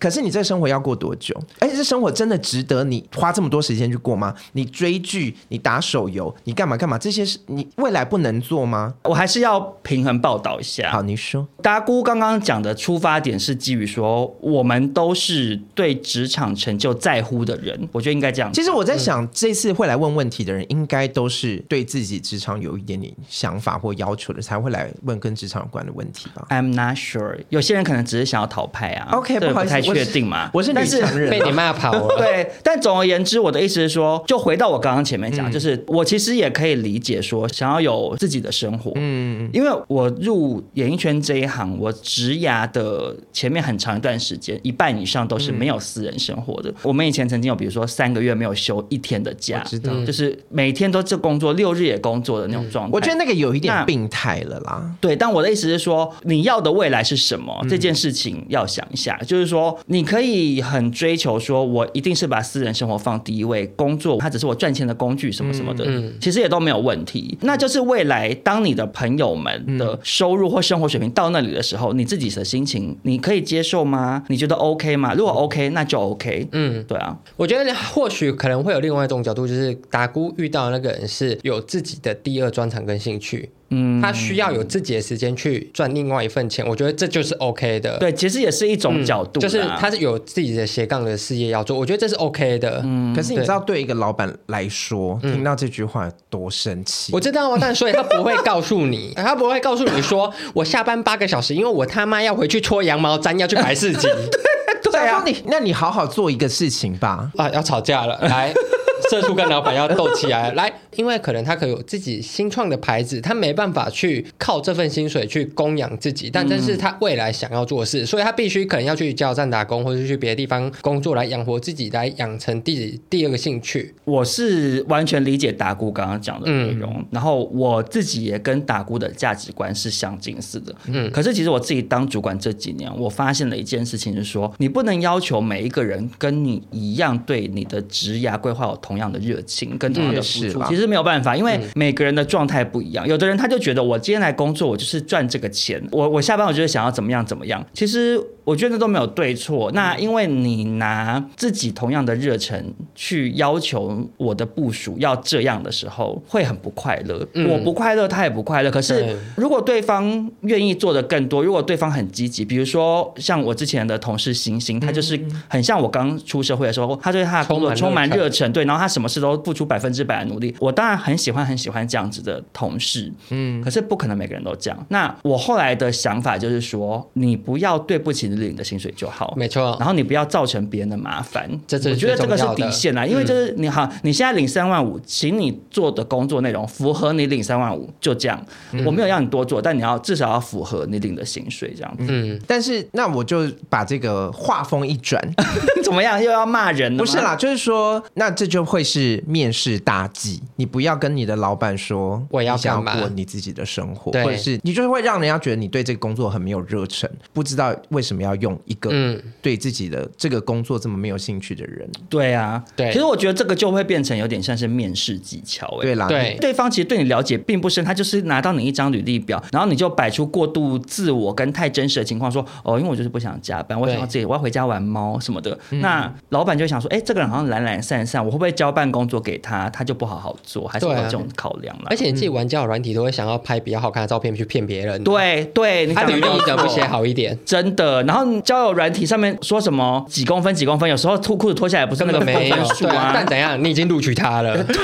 可是你这生活要过多久？而且这生活真的值得你花这么多时间去过吗？你追剧，你打手游，你干嘛干嘛？这些是你未来不能做吗？我还是要平衡报道一下。好，你说。达姑刚刚讲的出发点是基于说，我们都是对职场成就在乎的人，我觉得应该这样。其实我在想，嗯、这次会来问问题的人，应该都是对自己职场有一点点想法或要求的，才会来问跟职场有关的问题吧？I'm not sure。有些人可能只是想要讨拍啊。OK，不好意思。确定吗？我是女强人，被你骂跑了。<laughs> 对，但总而言之，我的意思是说，就回到我刚刚前面讲，嗯、就是我其实也可以理解说，想要有自己的生活。嗯，因为我入演艺圈这一行，我职涯的前面很长一段时间，一半以上都是没有私人生活的。嗯、我们以前曾经有，比如说三个月没有休一天的假，知道，就是每天都这工作，六日也工作的那种状态。我觉得那个有一点病态了啦。对，但我的意思是说，你要的未来是什么？嗯、这件事情要想一下，就是说。你可以很追求说，我一定是把私人生活放第一位，工作它只是我赚钱的工具，什么什么的，嗯，其实也都没有问题。那就是未来，当你的朋友们的收入或生活水平到那里的时候，你自己的心情，你可以接受吗？你觉得 OK 吗？如果 OK，那就 OK。嗯，对啊，我觉得或许可能会有另外一种角度，就是达姑遇到的那个人是有自己的第二专长跟兴趣。嗯，他需要有自己的时间去赚另外一份钱，我觉得这就是 OK 的。对，其实也是一种角度，就是他是有自己的斜杠的事业要做，我觉得这是 OK 的。嗯，可是你知道，对一个老板来说，听到这句话多生气。我知道啊，但所以他不会告诉你，<laughs> 他不会告诉你说，我下班八个小时，因为我他妈要回去搓羊毛毡，要去排市集。<laughs> 对啊，你那你好好做一个事情吧。啊，要吵架了，来。社畜跟老板要斗起来，来，因为可能他可有自己新创的牌子，他没办法去靠这份薪水去供养自己，但这是他未来想要做的事，所以他必须可能要去加油站打工，或者去别的地方工作来养活自己，来养成第第二个兴趣。我是完全理解达姑刚刚讲的内容，嗯、然后我自己也跟达姑的价值观是相近似的。嗯，可是其实我自己当主管这几年，我发现了一件事情，是说你不能要求每一个人跟你一样对你的职涯规划有同样的热情跟同样的付出，其实没有办法，因为每个人的状态不一样。有的人他就觉得我今天来工作，我就是赚这个钱。我我下班我就是想要怎么样怎么样。其实我觉得都没有对错。那因为你拿自己同样的热忱去要求我的部署要这样的时候，会很不快乐。我不快乐，他也不快乐。可是如果对方愿意做的更多，如果对方很积极，比如说像我之前的同事星星，他就是很像我刚出社会的时候，他对他的工作充满热忱，对，然后。他什么事都付出百分之百的努力。我当然很喜欢很喜欢这样子的同事，嗯，可是不可能每个人都这样。那我后来的想法就是说，你不要对不起你领的薪水就好，没错。然后你不要造成别人的麻烦，这是我觉得这个是底线啦。因为就是你好，你现在领三万五，请你做的工作内容符合你领三万五，就这样。我没有让你多做，但你要至少要符合你领的薪水这样子。嗯，但是那我就把这个话锋一转，<laughs> 怎么样？又要骂人了？不是啦，就是说，那这就会是面试大忌。你不要跟你的老板说我要想要过你自己的生活，对或者是你就是会让人家觉得你对这个工作很没有热忱，不知道为什么要用一个对自己的这个工作这么没有兴趣的人。对啊，对。其实我觉得这个就会变成有点像是面试技巧，欸，对啦，对。对方其实对你了解并不深，他就是拿到你一张履历表，然后你就摆出过度自我跟太真实的情况，说哦，因为我就是不想加班，我想要自己，我要回家玩猫什么的。嗯、那老板就会想说，哎，这个人好像懒懒散散，我会不会交办工作给他，他就不好好做，还是有这种考量了。而且你自己玩交友软体都会想要拍比较好看的照片去骗别人，对对，你他履历怎么不写好一点？真的。然后交友软体上面说什么几公分几公分，有时候脱裤子脱下来不是那个 <laughs> 没有数啊。但怎样，你已经录取他了。<laughs> 对。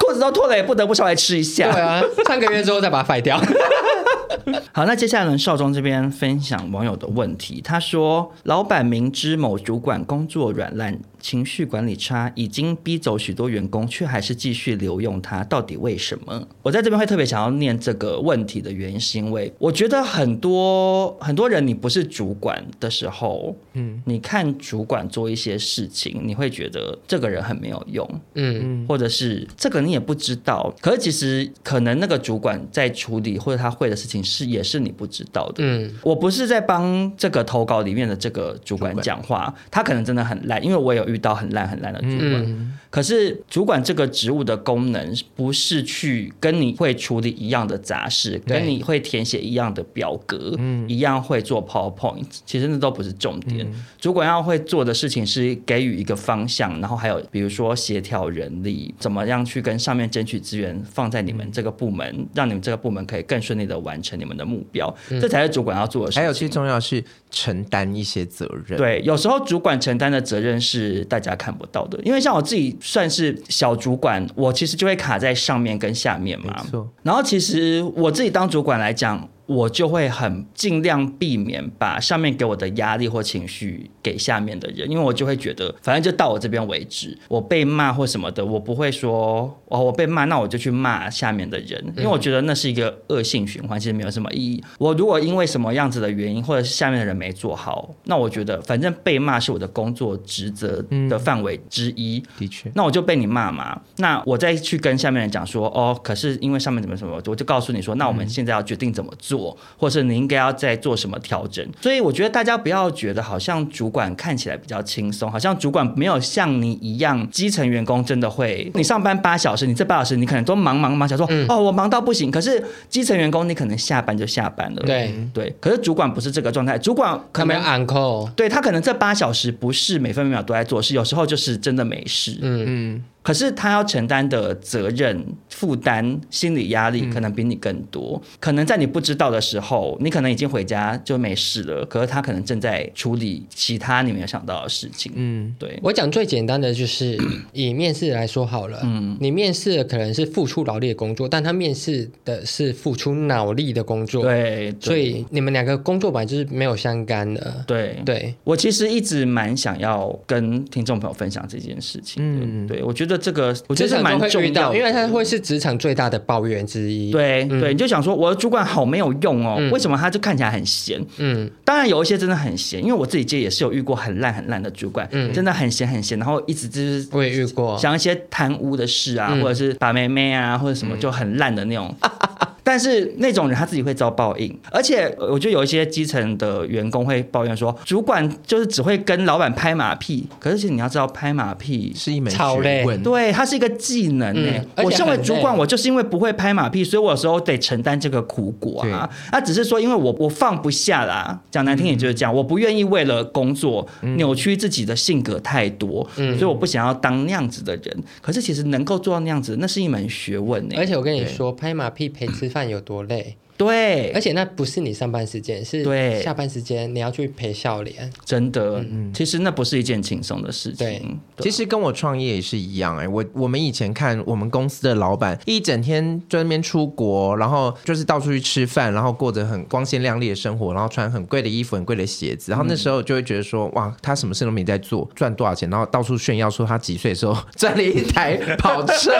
裤子都脱了，也不得不稍微吃一下。对啊，三个月之后再把它废掉。<laughs> 好，那接下来呢？少中这边分享网友的问题，他说：老板明知某主管工作软烂。情绪管理差，已经逼走许多员工，却还是继续留用他，到底为什么？我在这边会特别想要念这个问题的原因，是因为我觉得很多很多人，你不是主管的时候，嗯，你看主管做一些事情，你会觉得这个人很没有用，嗯，或者是这个你也不知道，可是其实可能那个主管在处理或者他会的事情是也是你不知道的，嗯，我不是在帮这个投稿里面的这个主管。讲话，他可能真的很烂，因为我有。遇到很烂很烂的主管，嗯、可是主管这个职务的功能不是去跟你会处理一样的杂事，跟你会填写一样的表格，嗯、一样会做 PowerPoint，其实那都不是重点。嗯、主管要会做的事情是给予一个方向，然后还有比如说协调人力，怎么样去跟上面争取资源，放在你们这个部门，嗯、让你们这个部门可以更顺利的完成你们的目标，嗯、这才是主管要做的事情。还有最重要是承担一些责任。对，有时候主管承担的责任是。大家看不到的，因为像我自己算是小主管，我其实就会卡在上面跟下面嘛。没错。然后其实我自己当主管来讲。我就会很尽量避免把上面给我的压力或情绪给下面的人，因为我就会觉得，反正就到我这边为止。我被骂或什么的，我不会说哦，我被骂，那我就去骂下面的人，因为我觉得那是一个恶性循环，其实没有什么意义。我如果因为什么样子的原因，或者是下面的人没做好，那我觉得反正被骂是我的工作职责的范围之一。的确，那我就被你骂嘛，那我再去跟下面人讲说，哦，可是因为上面怎么什么，我就告诉你说，那我们现在要决定怎么做。或是你应该要再做什么调整？所以我觉得大家不要觉得好像主管看起来比较轻松，好像主管没有像你一样，基层员工真的会，你上班八小时，你这八小时你可能都忙忙忙，想说、嗯、哦我忙到不行。可是基层员工你可能下班就下班了，对对。可是主管不是这个状态，主管可能 uncle，对他可能这八小时不是每分每秒都在做事，有时候就是真的没事，嗯嗯。可是他要承担的责任、负担、心理压力可能比你更多。嗯、可能在你不知道的时候，你可能已经回家就没事了。可是他可能正在处理其他你没有想到的事情。嗯，对。我讲最简单的就是 <clears throat> 以面试来说好了。嗯，你面试的可能是付出劳力的工作，但他面试的是付出脑力的工作。对，对，所以你们两个工作本来就是没有相干的。对，对。我其实一直蛮想要跟听众朋友分享这件事情。嗯，对，我觉得。这个我觉得是蛮重要的，因为他会是职场最大的抱怨之一。对对，你就想说我的主管好没有用哦，为什么他就看起来很闲？嗯，当然有一些真的很闲，因为我自己接也是有遇过很烂很烂的主管，真的很闲很闲，然后一直就是我也遇过，想一些贪污的事啊，或者是把妹妹啊，或者什么就很烂的那种。<laughs> 但是那种人他自己会遭报应，而且我觉得有一些基层的员工会抱怨说，主管就是只会跟老板拍马屁。可是其实你要知道，拍马屁是一门学问，对，它是一个技能呢。嗯、我身为主管，我就是因为不会拍马屁，所以我有时候得承担这个苦果啊。那、啊、只是说，因为我我放不下啦，讲难听点就是这样，嗯、我不愿意为了工作扭曲自己的性格太多，嗯、所以我不想要当那样子的人。可是其实能够做到那样子，那是一门学问呢。而且我跟你说，拍马屁陪吃饭。饭有多累。对，而且那不是你上班时间，是对。下班时间你要去陪笑脸，真的，嗯，其实那不是一件轻松的事情。对，其实跟我创业也是一样哎、欸，我我们以前看我们公司的老板一整天在那边出国，然后就是到处去吃饭，然后过着很光鲜亮丽的生活，然后穿很贵的衣服、很贵的鞋子，然后那时候就会觉得说，哇，他什么事都没在做，赚多少钱，然后到处炫耀说他几岁的时候 <laughs> 赚了一台跑车。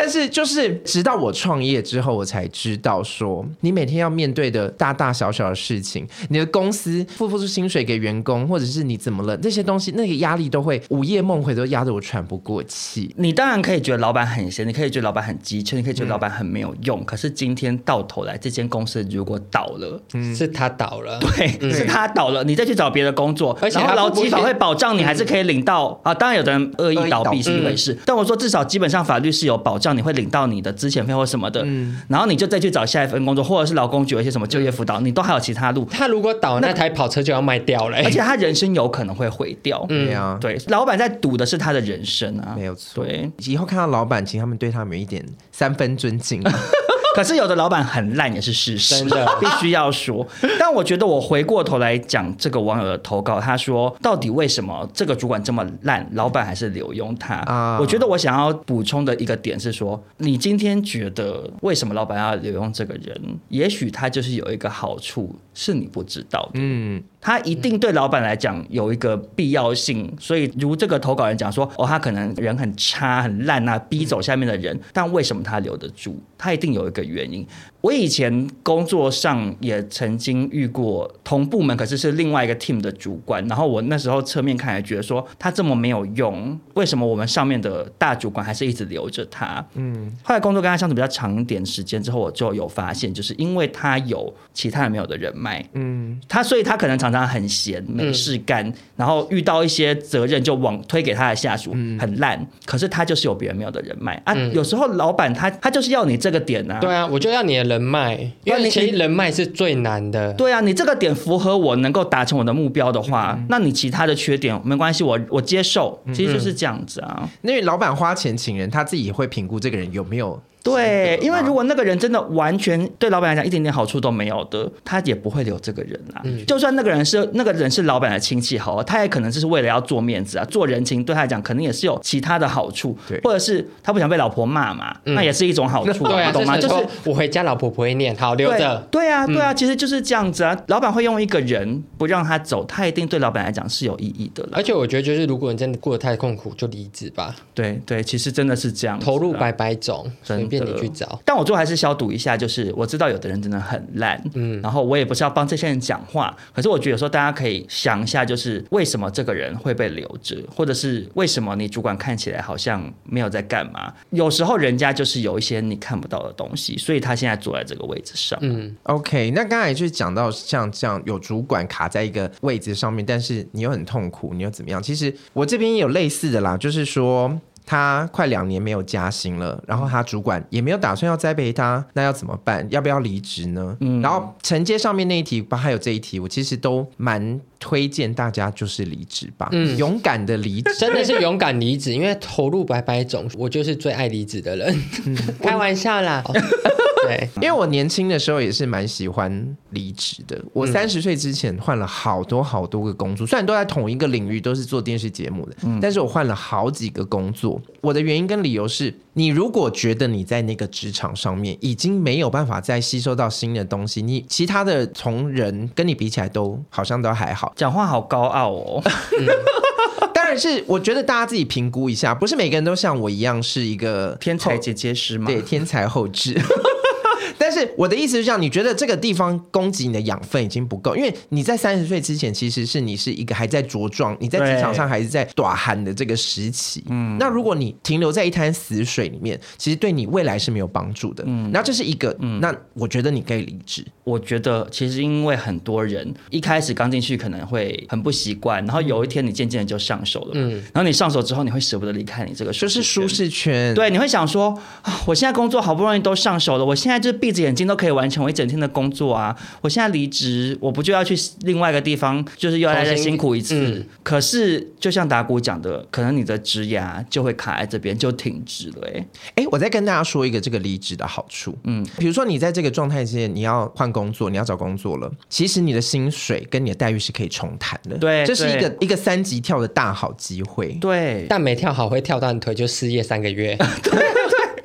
但是，就是直到我创业之后，我才知道说，你每天要面对的大大小小的事情，你的公司付不出薪水给员工，或者是你怎么了，那些东西，那个压力都会午夜梦回，都压得我喘不过气。你当然可以觉得老板很闲，你可以觉得老板很机车，你可以觉得老板很没有用。嗯、可是今天到头来，这间公司如果倒了，嗯、是他倒了，对，嗯、是他倒了，你再去找别的工作，而且劳基法会保障你，还是可以领到、嗯、啊。当然，有的人恶意倒闭是一回事，嗯、但我说至少基本上法律是有保障，你会领到你的资遣费或什么的，嗯，然后你就再去找下一份工作，或者是劳工局有一些什么就业辅导，你都还有其他路。他如果倒，那台跑车就要卖掉了，而且他人生有可能会毁掉。对啊，对，老板在赌的是他的人生啊，没有错。对，以后看到老板，请他们对他们有一点三分尊敬。<laughs> 可是有的老板很烂也是事实，真的必须要说。但我觉得我回过头来讲这个网友的投稿，他说到底为什么这个主管这么烂，老板还是留用他？啊，我觉得我想要补充的一个点是说，你今天觉得为什么老板要留用这个人？也许他就是有一个好处是你不知道的。嗯。他一定对老板来讲有一个必要性，所以如这个投稿人讲说，哦，他可能人很差很烂啊，逼走下面的人，但为什么他留得住？他一定有一个原因。我以前工作上也曾经遇过同部门，可是是另外一个 team 的主管，然后我那时候侧面看来觉得说他这么没有用，为什么我们上面的大主管还是一直留着他？嗯，后来工作跟他相处比较长一点时间之后，我就有发现，就是因为他有其他人没有的人脉，嗯，他所以他可能常常很闲没事干，嗯、然后遇到一些责任就往推给他的下属，嗯、很烂，可是他就是有别人没有的人脉。啊，嗯、有时候老板他他就是要你这个点啊，对啊，我就要你的。人脉，因为其实人脉是最难的。对啊，你这个点符合我能够达成我的目标的话，嗯、那你其他的缺点没关系，我我接受，其实就是这样子啊。因为老板花钱请人，他自己也会评估这个人有没有。对，因为如果那个人真的完全对老板来讲一点点好处都没有的，他也不会留这个人啊。嗯、就算那个人是那个人是老板的亲戚，好，他也可能就是为了要做面子啊，做人情，对他来讲肯定也是有其他的好处。对，或者是他不想被老婆骂嘛，嗯、那也是一种好处，<laughs> 对啊，懂吗？就是我回家老婆不会念，好留着。对啊，对啊，其实就是这样子啊。老板会用一个人不让他走，他一定对老板来讲是有意义的。而且我觉得，就是如果你真的过得太痛苦，就离职吧。对对，其实真的是这样，投入白白种，随便你去找。但我最后还是消毒一下，就是我知道有的人真的很烂，嗯，然后我也不是要帮这些人讲话，可是我觉得有时候大家可以想一下，就是为什么这个人会被留着，或者是为什么你主管看起来好像没有在干嘛？有时候人家就是有一些你看不到的东西，所以他现在坐在这个位置上。嗯，OK，那刚才就是讲到像这样有主管卡在一个位置上面，但是你又很痛苦，你又怎么样？其实我这边也有类似的啦，就是说。他快两年没有加薪了，然后他主管也没有打算要栽培他，那要怎么办？要不要离职呢？嗯，然后承接上面那一题，还有这一题，我其实都蛮推荐大家就是离职吧，嗯，勇敢的离职，真的是勇敢离职，因为投入百百种，我就是最爱离职的人，嗯、<laughs> 开玩笑啦。<laughs> <laughs> <laughs> 对，因为我年轻的时候也是蛮喜欢离职的。我三十岁之前换了好多好多个工作，虽然都在同一个领域，都是做电视节目的，嗯，但是我换了好几个工作。我的原因跟理由是，你如果觉得你在那个职场上面已经没有办法再吸收到新的东西，你其他的同仁跟你比起来都好像都还好。讲话好高傲哦。嗯当然是，我觉得大家自己评估一下，不是每个人都像我一样是一个天才姐姐师吗？对，天才后制。te 我的意思是这样，你觉得这个地方供给你的养分已经不够，因为你在三十岁之前，其实是你是一个还在茁壮，你在职场上还是在短寒的这个时期。嗯，那如果你停留在一滩死水里面，其实对你未来是没有帮助的。嗯，那这是一个，嗯，那我觉得你可以离职。我觉得其实因为很多人一开始刚进去可能会很不习惯，然后有一天你渐渐的就上手了，嗯，然后你上手之后，你会舍不得离开你这个，就是舒适圈。对，你会想说啊，我现在工作好不容易都上手了，我现在就闭着眼睛都可以完成我一整天的工作啊！我现在离职，我不就要去另外一个地方，就是又要再辛苦一次？嗯、可是就像达古讲的，可能你的职涯就会卡在这边，就停止了、欸。哎，我再跟大家说一个这个离职的好处。嗯，比如说你在这个状态之间，你要换工作，你要找工作了，其实你的薪水跟你的待遇是可以重谈的。对，这是一个一个三级跳的大好机会。对，但没跳好会跳断腿，就失业三个月。<laughs> <laughs> <laughs> 对。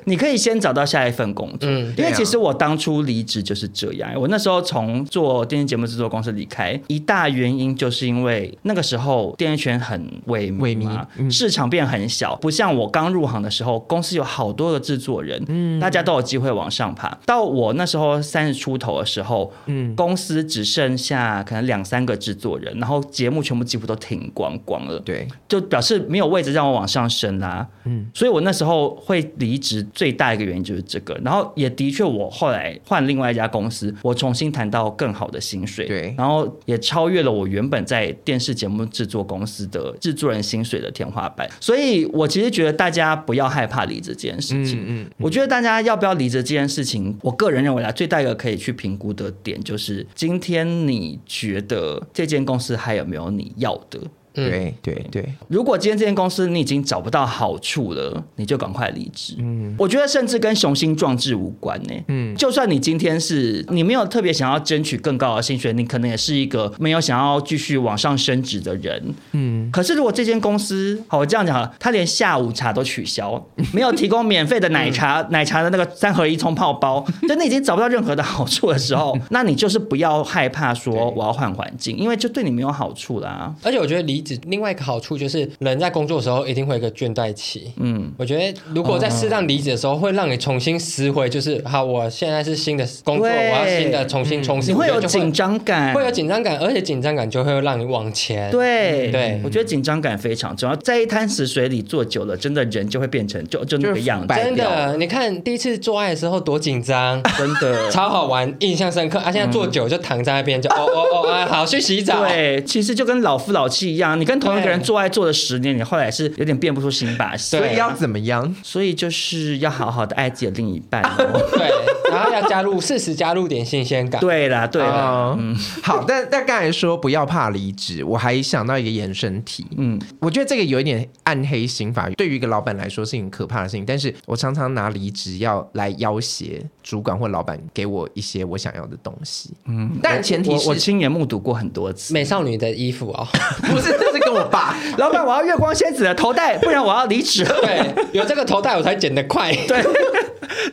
你可以先找到下一份工作，嗯，因为其实我当初离职就是这样。我那时候从做电视节目制作公司离开，一大原因就是因为那个时候电视圈很萎萎靡，市场变很小，不像我刚入行的时候，公司有好多个制作人，嗯，大家都有机会往上爬。到我那时候三十出头的时候，嗯，公司只剩下可能两三个制作人，然后节目全部几乎都停光光了，对，就表示没有位置让我往上升啦，嗯，所以我那时候会离职。最大一个原因就是这个，然后也的确，我后来换另外一家公司，我重新谈到更好的薪水，对，然后也超越了我原本在电视节目制作公司的制作人薪水的天花板。所以我其实觉得大家不要害怕离职这件事情。嗯嗯，嗯，我觉得大家要不要离职这件事情，我个人认为啊，最大一个可以去评估的点就是，今天你觉得这间公司还有没有你要的？对对对，如果今天这间公司你已经找不到好处了，你就赶快离职。嗯，我觉得甚至跟雄心壮志无关呢。嗯，就算你今天是你没有特别想要争取更高的薪水，你可能也是一个没有想要继续往上升职的人。嗯，可是如果这间公司，好，我这样讲了，他连下午茶都取消，<laughs> 没有提供免费的奶茶，奶茶的那个三合一冲泡包，就你已经找不到任何的好处的时候，<laughs> 那你就是不要害怕说我要换环境，因为就对你没有好处啦。而且我觉得离。另外一个好处就是，人在工作的时候一定会有一个倦怠期。嗯，我觉得如果在适当离职的时候，会让你重新拾回，就是好，我现在是新的工作，我要新的重新重新。你会有紧张感，会有紧张感，而且紧张感就会让你往前。对对，我觉得紧张感非常重要，在一滩死水里坐久了，真的人就会变成就就那个样子。真的，你看第一次做爱的时候多紧张，真的 <laughs> 超好玩，印象深刻。啊，现在坐久就躺在那边，就哦哦哦，啊，好去洗澡。对，其实就跟老夫老妻一样，你跟同一个人做爱做了十年，你后来是有点变不出新把戏。所以要怎么样？所以就是要好好的爱自己的另一半哦。<laughs> 对，然后要加入 <laughs> 适时加入点新鲜感。对啦，对啦。嗯，好。但但刚才说不要怕离职，我还想到一个延伸题。嗯，我觉得这个有一点暗黑刑法，对于一个老板来说是很可怕的事情。但是我常常拿离职要来要挟主管或老板给我一些我想要的东西。嗯，但前提是我亲眼目睹过很多次美少女的衣服哦，<laughs> 不是，这是跟我爸。<laughs> 老板，我要月光仙子的头带，不然我要离职。<laughs> 对，有这个头带我才剪得快。<laughs> 对，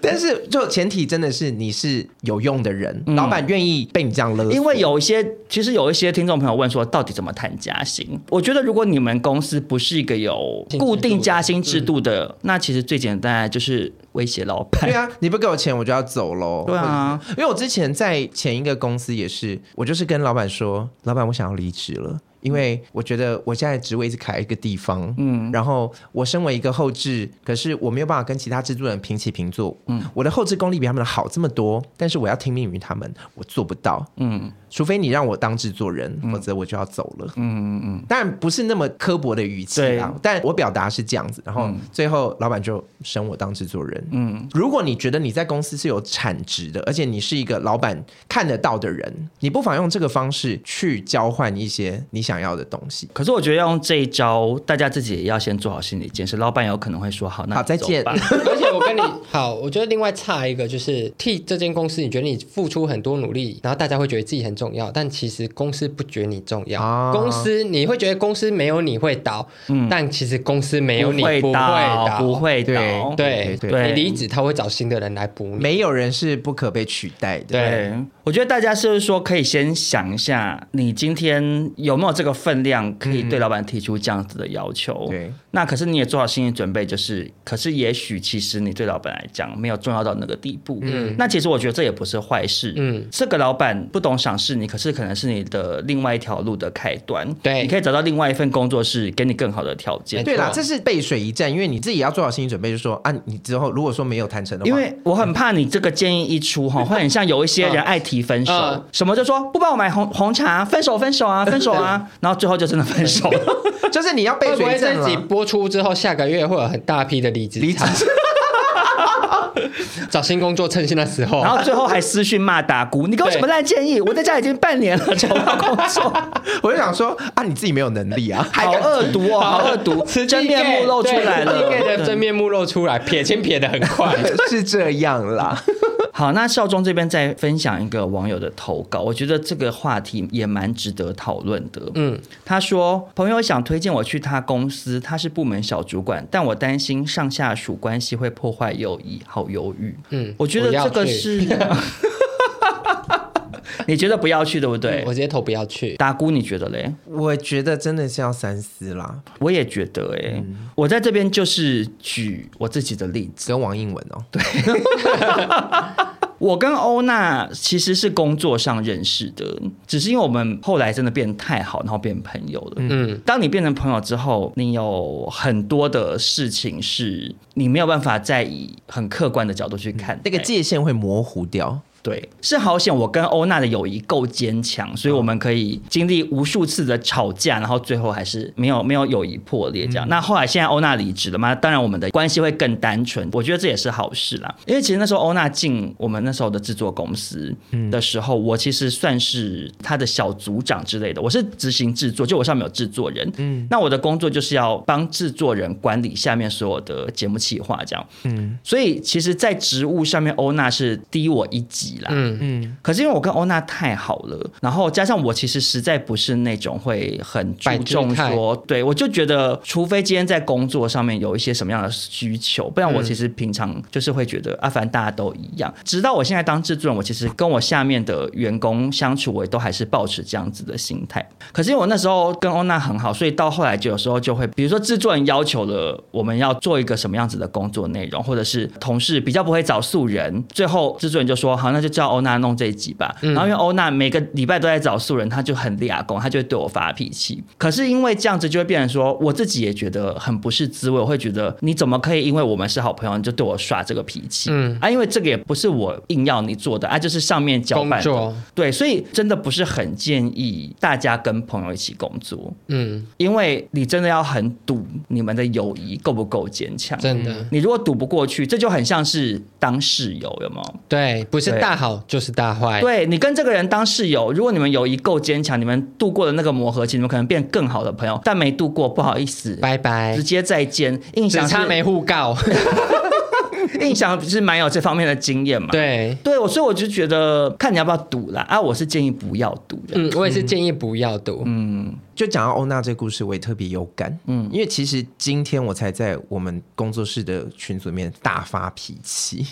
但是就前提真的是你是有用的人，嗯、老板愿意被你这样勒。因为有一些，其实有一些听众朋友问说，到底怎么谈加薪？我觉得如果你们公司不是一个有固定加薪制度的，嗯、那其实最简单就是威胁老板。对啊，你不给我钱，我就要走喽。对啊，因为我之前在前一个公司也是，我就是跟老板说，老板，我想要离职了。因为我觉得我现在职位是卡一个地方，嗯，然后我身为一个后置，可是我没有办法跟其他制作人平起平坐，嗯，我的后置功力比他们好这么多，但是我要听命于他们，我做不到，嗯。除非你让我当制作人，否则我就要走了。嗯嗯嗯，当然不是那么刻薄的语气啊，但我表达是这样子。然后最后老板就升我当制作人。嗯，如果你觉得你在公司是有产值的，而且你是一个老板看得到的人，你不妨用这个方式去交换一些你想要的东西。可是我觉得要用这一招，大家自己也要先做好心理建设。老板有可能会说：“好，那好，再见。” <laughs> 而且我跟你 <laughs> 好，我觉得另外差一个就是替这间公司，你觉得你付出很多努力，然后大家会觉得自己很重。要，但其实公司不觉得你重要。啊、公司你会觉得公司没有你会倒，嗯、但其实公司没有你不会倒，不会倒。对对，对你离职他会找新的人来补你。没有人是不可被取代的。对，对我觉得大家是不是说可以先想一下，你今天有没有这个分量，可以对老板提出这样子的要求？对、嗯，那可是你也做好心理准备，就是，可是也许其实你对老板来讲没有重要到那个地步。嗯，那其实我觉得这也不是坏事。嗯，这个老板不懂赏识。你可是可能是你的另外一条路的开端，对，你可以找到另外一份工作是，给你更好的条件。对啦，这是背水一战，因为你自己要做好心理准备，就是说啊，你之后如果说没有谈成的话，因为我很怕你这个建议一出哈，会很像有一些人爱提分手，<laughs> 什么就说不帮我买红红茶，分手分手啊，分手啊，<laughs> 然后最后就真的分手了。<laughs> 就是你要背水一战。这集播出之后，下个月会有很大批的离职。离职。<laughs> 找新工作趁现在时候，然后最后还私讯骂打姑，你给我什么烂建议？我在家已经半年了，找不到工作。<laughs> 我就想说啊，你自己没有能力啊，好恶毒哦，好恶毒，真面目露出来了，的真面目露出来，撇清撇的很快，是这样啦。好，那少中这边再分享一个网友的投稿，我觉得这个话题也蛮值得讨论的。嗯，他说朋友想推荐我去他公司，他是部门小主管，但我担心上下属关系会破坏友谊，好犹豫。嗯，我觉得这个是。<laughs> <laughs> 你觉得不要去，对不对？嗯、我直接投不要去。达姑，你觉得嘞？我觉得真的是要三思啦。我也觉得、欸，哎、嗯，我在这边就是举我自己的例子，跟王英文哦。对，<laughs> 我跟欧娜其实是工作上认识的，只是因为我们后来真的变得太好，然后变朋友了。嗯，当你变成朋友之后，你有很多的事情是你没有办法再以很客观的角度去看、嗯，那个界限会模糊掉。对，是好险，我跟欧娜的友谊够坚强，所以我们可以经历无数次的吵架，然后最后还是没有没有友谊破裂这样。嗯、那后来现在欧娜离职了嘛，当然我们的关系会更单纯，我觉得这也是好事啦。因为其实那时候欧娜进我们那时候的制作公司的时候，嗯、我其实算是她的小组长之类的，我是执行制作，就我上面有制作人，嗯，那我的工作就是要帮制作人管理下面所有的节目企划这样，嗯，所以其实，在职务上面，欧娜是低我一级。嗯嗯，可是因为我跟欧娜太好了，然后加上我其实实在不是那种会很注重说，对，我就觉得除非今天在工作上面有一些什么样的需求，不然我其实平常就是会觉得啊，反正大家都一样。直到我现在当制作人，我其实跟我下面的员工相处，我也都还是保持这样子的心态。可是因为我那时候跟欧娜很好，所以到后来就有时候就会，比如说制作人要求了我们要做一个什么样子的工作内容，或者是同事比较不会找素人，最后制作人就说好，那就。叫欧娜弄这一集吧，然后因为欧娜每个礼拜都在找素人，她就很立亚公，他就会对我发脾气。可是因为这样子，就会变成说，我自己也觉得很不是滋味。我会觉得你怎么可以因为我们是好朋友，你就对我耍这个脾气？嗯啊，因为这个也不是我硬要你做的啊，就是上面交办的。对，所以真的不是很建议大家跟朋友一起工作。嗯，因为你真的要很赌你们的友谊够不够坚强。真的，你如果赌不过去，这就很像是当室友，有没有？对，不是大。好就是大坏，对，你跟这个人当室友，如果你们友谊够坚强，你们度过了那个磨合期，你们可能变更好的朋友。但没度过，不好意思，拜拜，直接再见。印象差没互告，<laughs> 印象不是蛮有这方面的经验嘛？对，对，我所以我就觉得看你要不要赌啦。啊，我是建议不要赌的。嗯，我也是建议不要赌。嗯，就讲到欧娜这故事，我也特别有感。嗯，因为其实今天我才在我们工作室的群组里面大发脾气。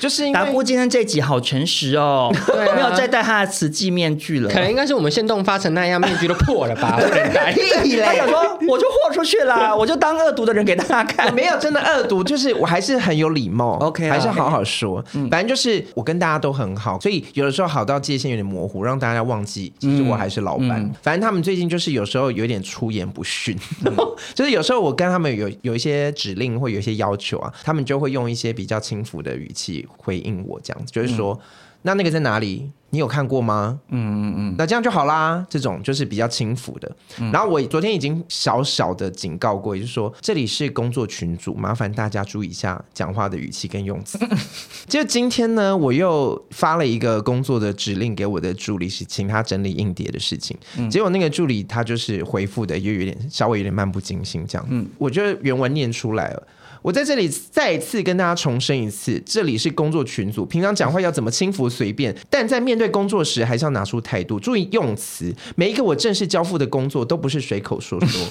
就是达菇今天这集好诚实哦，对啊、没有再戴他的瓷器面具了。可能应该是我们现动发成那样，面具都破了吧？不能戴。他想说，我就豁出去了，<laughs> 我就当恶毒的人给大家看。没有真的恶毒，就是我还是很有礼貌。OK，还是好好说。嗯，反正就是我跟大家都很好，所以有的时候好到界限有点模糊，让大家忘记其实我还是老板。嗯嗯、反正他们最近就是有时候有点出言不逊，嗯、<laughs> 就是有时候我跟他们有有一些指令或有一些要求啊，他们就会用一些比较轻浮的语气。回应我这样子，就是说，嗯、那那个在哪里？你有看过吗？嗯嗯嗯，那这样就好啦。这种就是比较轻浮的。嗯、然后我昨天已经小小的警告过，也就是说这里是工作群组，麻烦大家注意一下讲话的语气跟用词。<laughs> 就今天呢，我又发了一个工作的指令给我的助理，是请他整理硬碟的事情。嗯、结果那个助理他就是回复的又有点稍微有点漫不经心这样。嗯，我觉得原文念出来了。我在这里再次跟大家重申一次，这里是工作群组，平常讲话要怎么轻浮随便，但在面对工作时还是要拿出态度，注意用词。每一个我正式交付的工作都不是随口说说。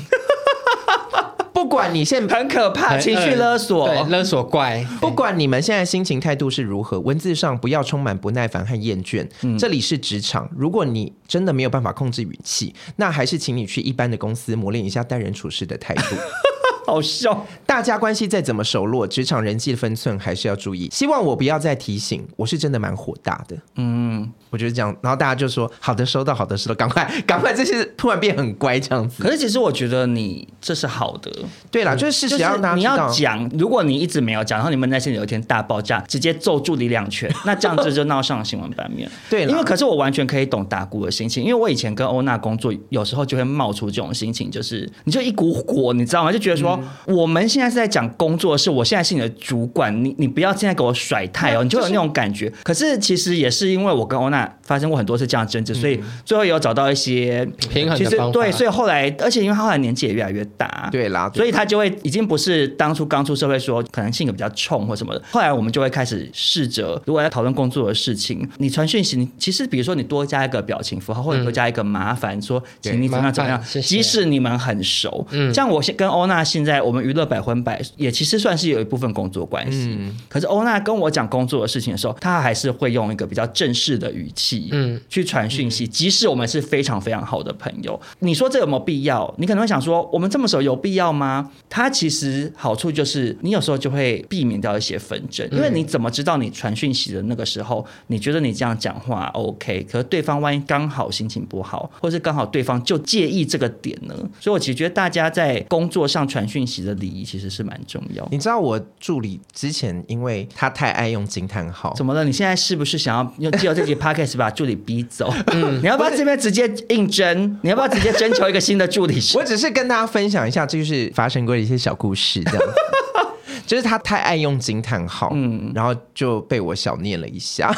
<laughs> 不管你现在很可怕，情绪勒索，对，勒索怪。不管你们现在心情态度是如何，文字上不要充满不耐烦和厌倦。嗯，这里是职场，如果你真的没有办法控制语气，那还是请你去一般的公司磨练一下待人处事的态度。<laughs> 好笑，大家关系再怎么熟络，职场人际的分寸还是要注意。希望我不要再提醒，我是真的蛮火大的。嗯，我觉得这样，然后大家就说好的，收到，好的，收到，赶快，赶快，这些突然变很乖这样子。可是其实我觉得你这是好的，对啦，就是事实要你要讲，如果你一直没有讲，然后你们那些有一天大爆炸，直接揍助理两拳，那这样子就闹上了新闻版面。<laughs> 对啦，因为可是我完全可以懂达菇的心情，因为我以前跟欧娜工作，有时候就会冒出这种心情，就是你就一股火，你知道吗？就觉得说。说，我们现在是在讲工作，是我现在是你的主管，你你不要现在给我甩态哦，你就有那种感觉。可是其实也是因为我跟欧娜发生过很多次这样的争执，所以最后也有找到一些平衡的方法。对，所以后来，而且因为他后来年纪也越来越大，对啦，所以他就会已经不是当初刚出社会说可能性格比较冲或什么的。后来我们就会开始试着，如果要讨论工作的事情，你传讯息，你其实比如说你多加一个表情符号，或者多加一个麻烦，说请你怎么样怎么样，即使你们很熟，嗯，像我现跟欧娜现在我们娱乐百分百也其实算是有一部分工作关系，嗯可是欧娜跟我讲工作的事情的时候，她还是会用一个比较正式的语气，嗯，去传讯息，即使我们是非常非常好的朋友，你说这有没有必要？你可能会想说，我们这么熟有必要吗？它其实好处就是你有时候就会避免掉一些纷争，因为你怎么知道你传讯息的那个时候，你觉得你这样讲话 OK，可是对方万一刚好心情不好，或是刚好对方就介意这个点呢？所以我其实觉得大家在工作上传讯息的礼仪其实是蛮重要。你知道我助理之前因为他太爱用惊叹号，怎么了？你现在是不是想要用借由这集 podcast 把助理逼走？嗯，你要不要这边直接应征？你要不要直接征求一个新的助理？我只是跟大家分享一下，这就是发生过的一些小故事，这样。<laughs> 就是他太爱用惊叹号，嗯，然后就被我小念了一下。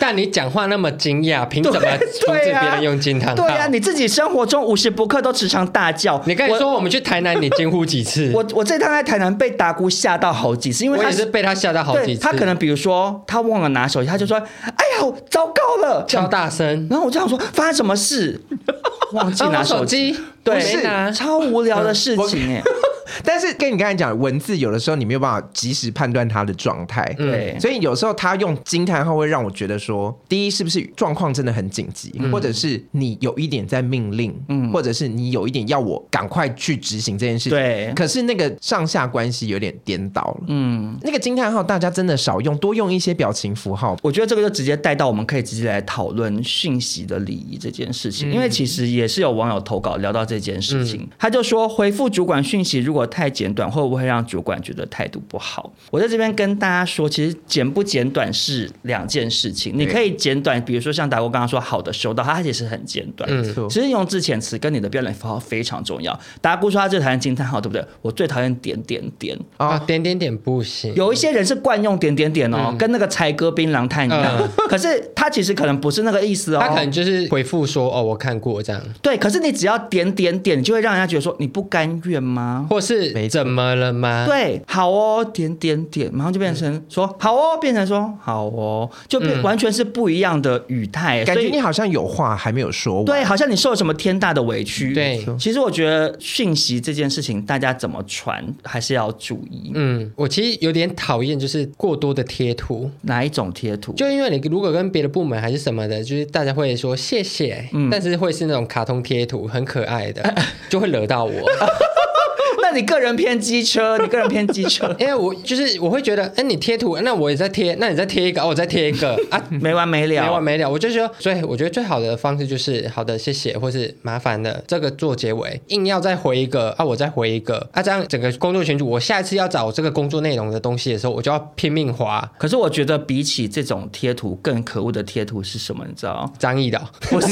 但你讲话那么惊讶，凭什么阻止别人用金汤？对呀、啊，你自己生活中无时不刻都时常大叫。你刚才说我们去台南，你惊呼几次？我我这趟在台南被达姑吓到好几次，因为我也是被他吓到好几次。他可能比如说他忘了拿手机，他就说：“哎呀，糟糕了！”超大声。然后我就想说发生什么事？忘记拿手机？对，是超无聊的事情哎。<laughs> 但是跟你刚才讲，文字有的时候你没有办法及时判断他的状态，对，所以有时候他用惊叹号会让我觉得说，第一是不是状况真的很紧急，嗯、或者是你有一点在命令，嗯，或者是你有一点要我赶快去执行这件事情，对。可是那个上下关系有点颠倒了，嗯，那个惊叹号大家真的少用，多用一些表情符号。我觉得这个就直接带到我们可以直接来讨论讯息的礼仪这件事情，嗯、因为其实也是有网友投稿聊到这件事情，嗯、他就说回复主管讯息如果太简短会不会让主管觉得态度不好？我在这边跟大家说，其实简不简短是两件事情。你可以简短，比如说像达哥刚刚说好的收到，它其实很简短。嗯，其实用字遣词跟你的标点符号非常重要。达姑说他最讨厌惊叹号，对不对？我最讨厌点点点啊，点点点不行。有一些人是惯用点点点哦，跟那个才哥槟榔炭一样。可是他其实可能不是那个意思哦，他可能就是回复说哦，我看过这样。对，可是你只要点点点，就会让人家觉得说你不甘愿吗？或是怎么？怎么了吗？对，好哦，点点点，然后就变成说、嗯、好哦，变成说好哦，就变完全是不一样的语态，嗯、感觉你好像有话还没有说完，对，好像你受了什么天大的委屈。对，其实我觉得讯息这件事情，大家怎么传还是要注意。嗯，我其实有点讨厌就是过多的贴图，哪一种贴图？就因为你如果跟别的部门还是什么的，就是大家会说谢谢，嗯、但是会是那种卡通贴图，很可爱的，<laughs> 就会惹到我。<laughs> 那你个人偏机车，你个人偏机车，<laughs> 因为我就是我会觉得，哎、欸，你贴图，那我也在贴，那你再贴一个，我再贴一个啊，没完没了，没完没了。我就说，所以我觉得最好的方式就是，好的，谢谢，或是麻烦的这个做结尾，硬要再回一个啊，我再回一个啊，这样整个工作群组，我下一次要找这个工作内容的东西的时候，我就要拼命滑。可是我觉得比起这种贴图，更可恶的贴图是什么？你知道？张毅的，不是，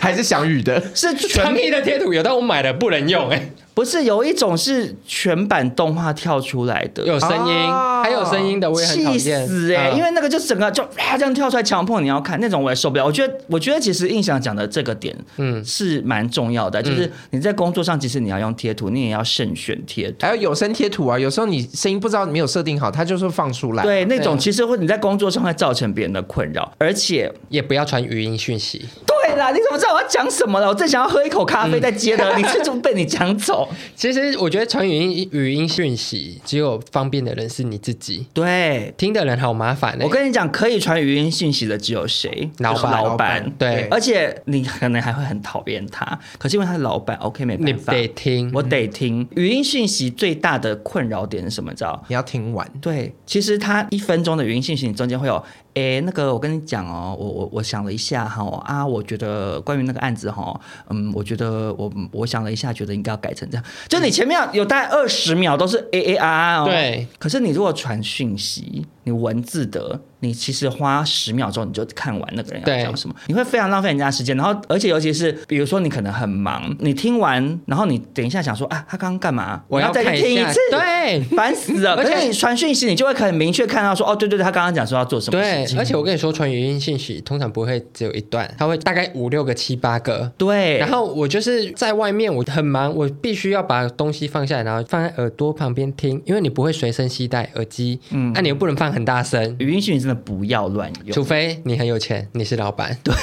还是翔宇的？是张毅的贴图有，但我买了不能用、欸，不是有一种是全版动画跳出来的，有声音，哦、还有声音的，我也很讨厌。气死哎、欸！嗯、因为那个就整个就啪这样跳出来，强迫你要看那种，我也受不了。我觉得，我觉得其实印象讲的这个点，嗯，是蛮重要的。嗯、就是你在工作上，其实你要用贴图，你也要慎选贴图，还有有声贴图啊。有时候你声音不知道没有设定好，它就是放出来。对，那种其实会你在工作上会造成别人的困扰，而且也不要传语音讯息。对啦，你怎么知道我要讲什么了？我正想要喝一口咖啡再接的，嗯、你这就被你讲走。其实我。我觉得传语音语音讯息，只有方便的人是你自己。对，听的人好麻烦、欸。我跟你讲，可以传语音讯息的只有谁？老板。老板。对，对而且你可能还会很讨厌他，可是因为他是老板，OK，没办法。你得听，我得听。语音讯息最大的困扰点是什么？知道？你要听完。对，其实他一分钟的语音讯息，你中间会有哎，那个我跟你讲哦，我我我想了一下哈啊，我觉得关于那个案子哈，嗯，我觉得我我想了一下，觉得应该要改成这样。就你前面有大概二十秒都是 A A R R 哦，对。可是你如果传讯息，你文字的。你其实花十秒钟你就看完那个人要讲什么，你会非常浪费人家时间。然后，而且尤其是比如说你可能很忙，你听完，然后你等一下想说啊，他刚刚干嘛？我要再听一次，对，烦死了。而且你传讯息，你就会很明确看到说，哦，对对对，他刚刚讲说要做什么事情。对，而且我跟你说，传语音信息通常不会只有一段，他会大概五六个、七八个。对。然后我就是在外面，我很忙，我必须要把东西放下来，然后放在耳朵旁边听，因为你不会随身携带耳机，嗯，那你又不能放很大声。语音讯息真的不要乱用。除非你很有钱，你是老板。对。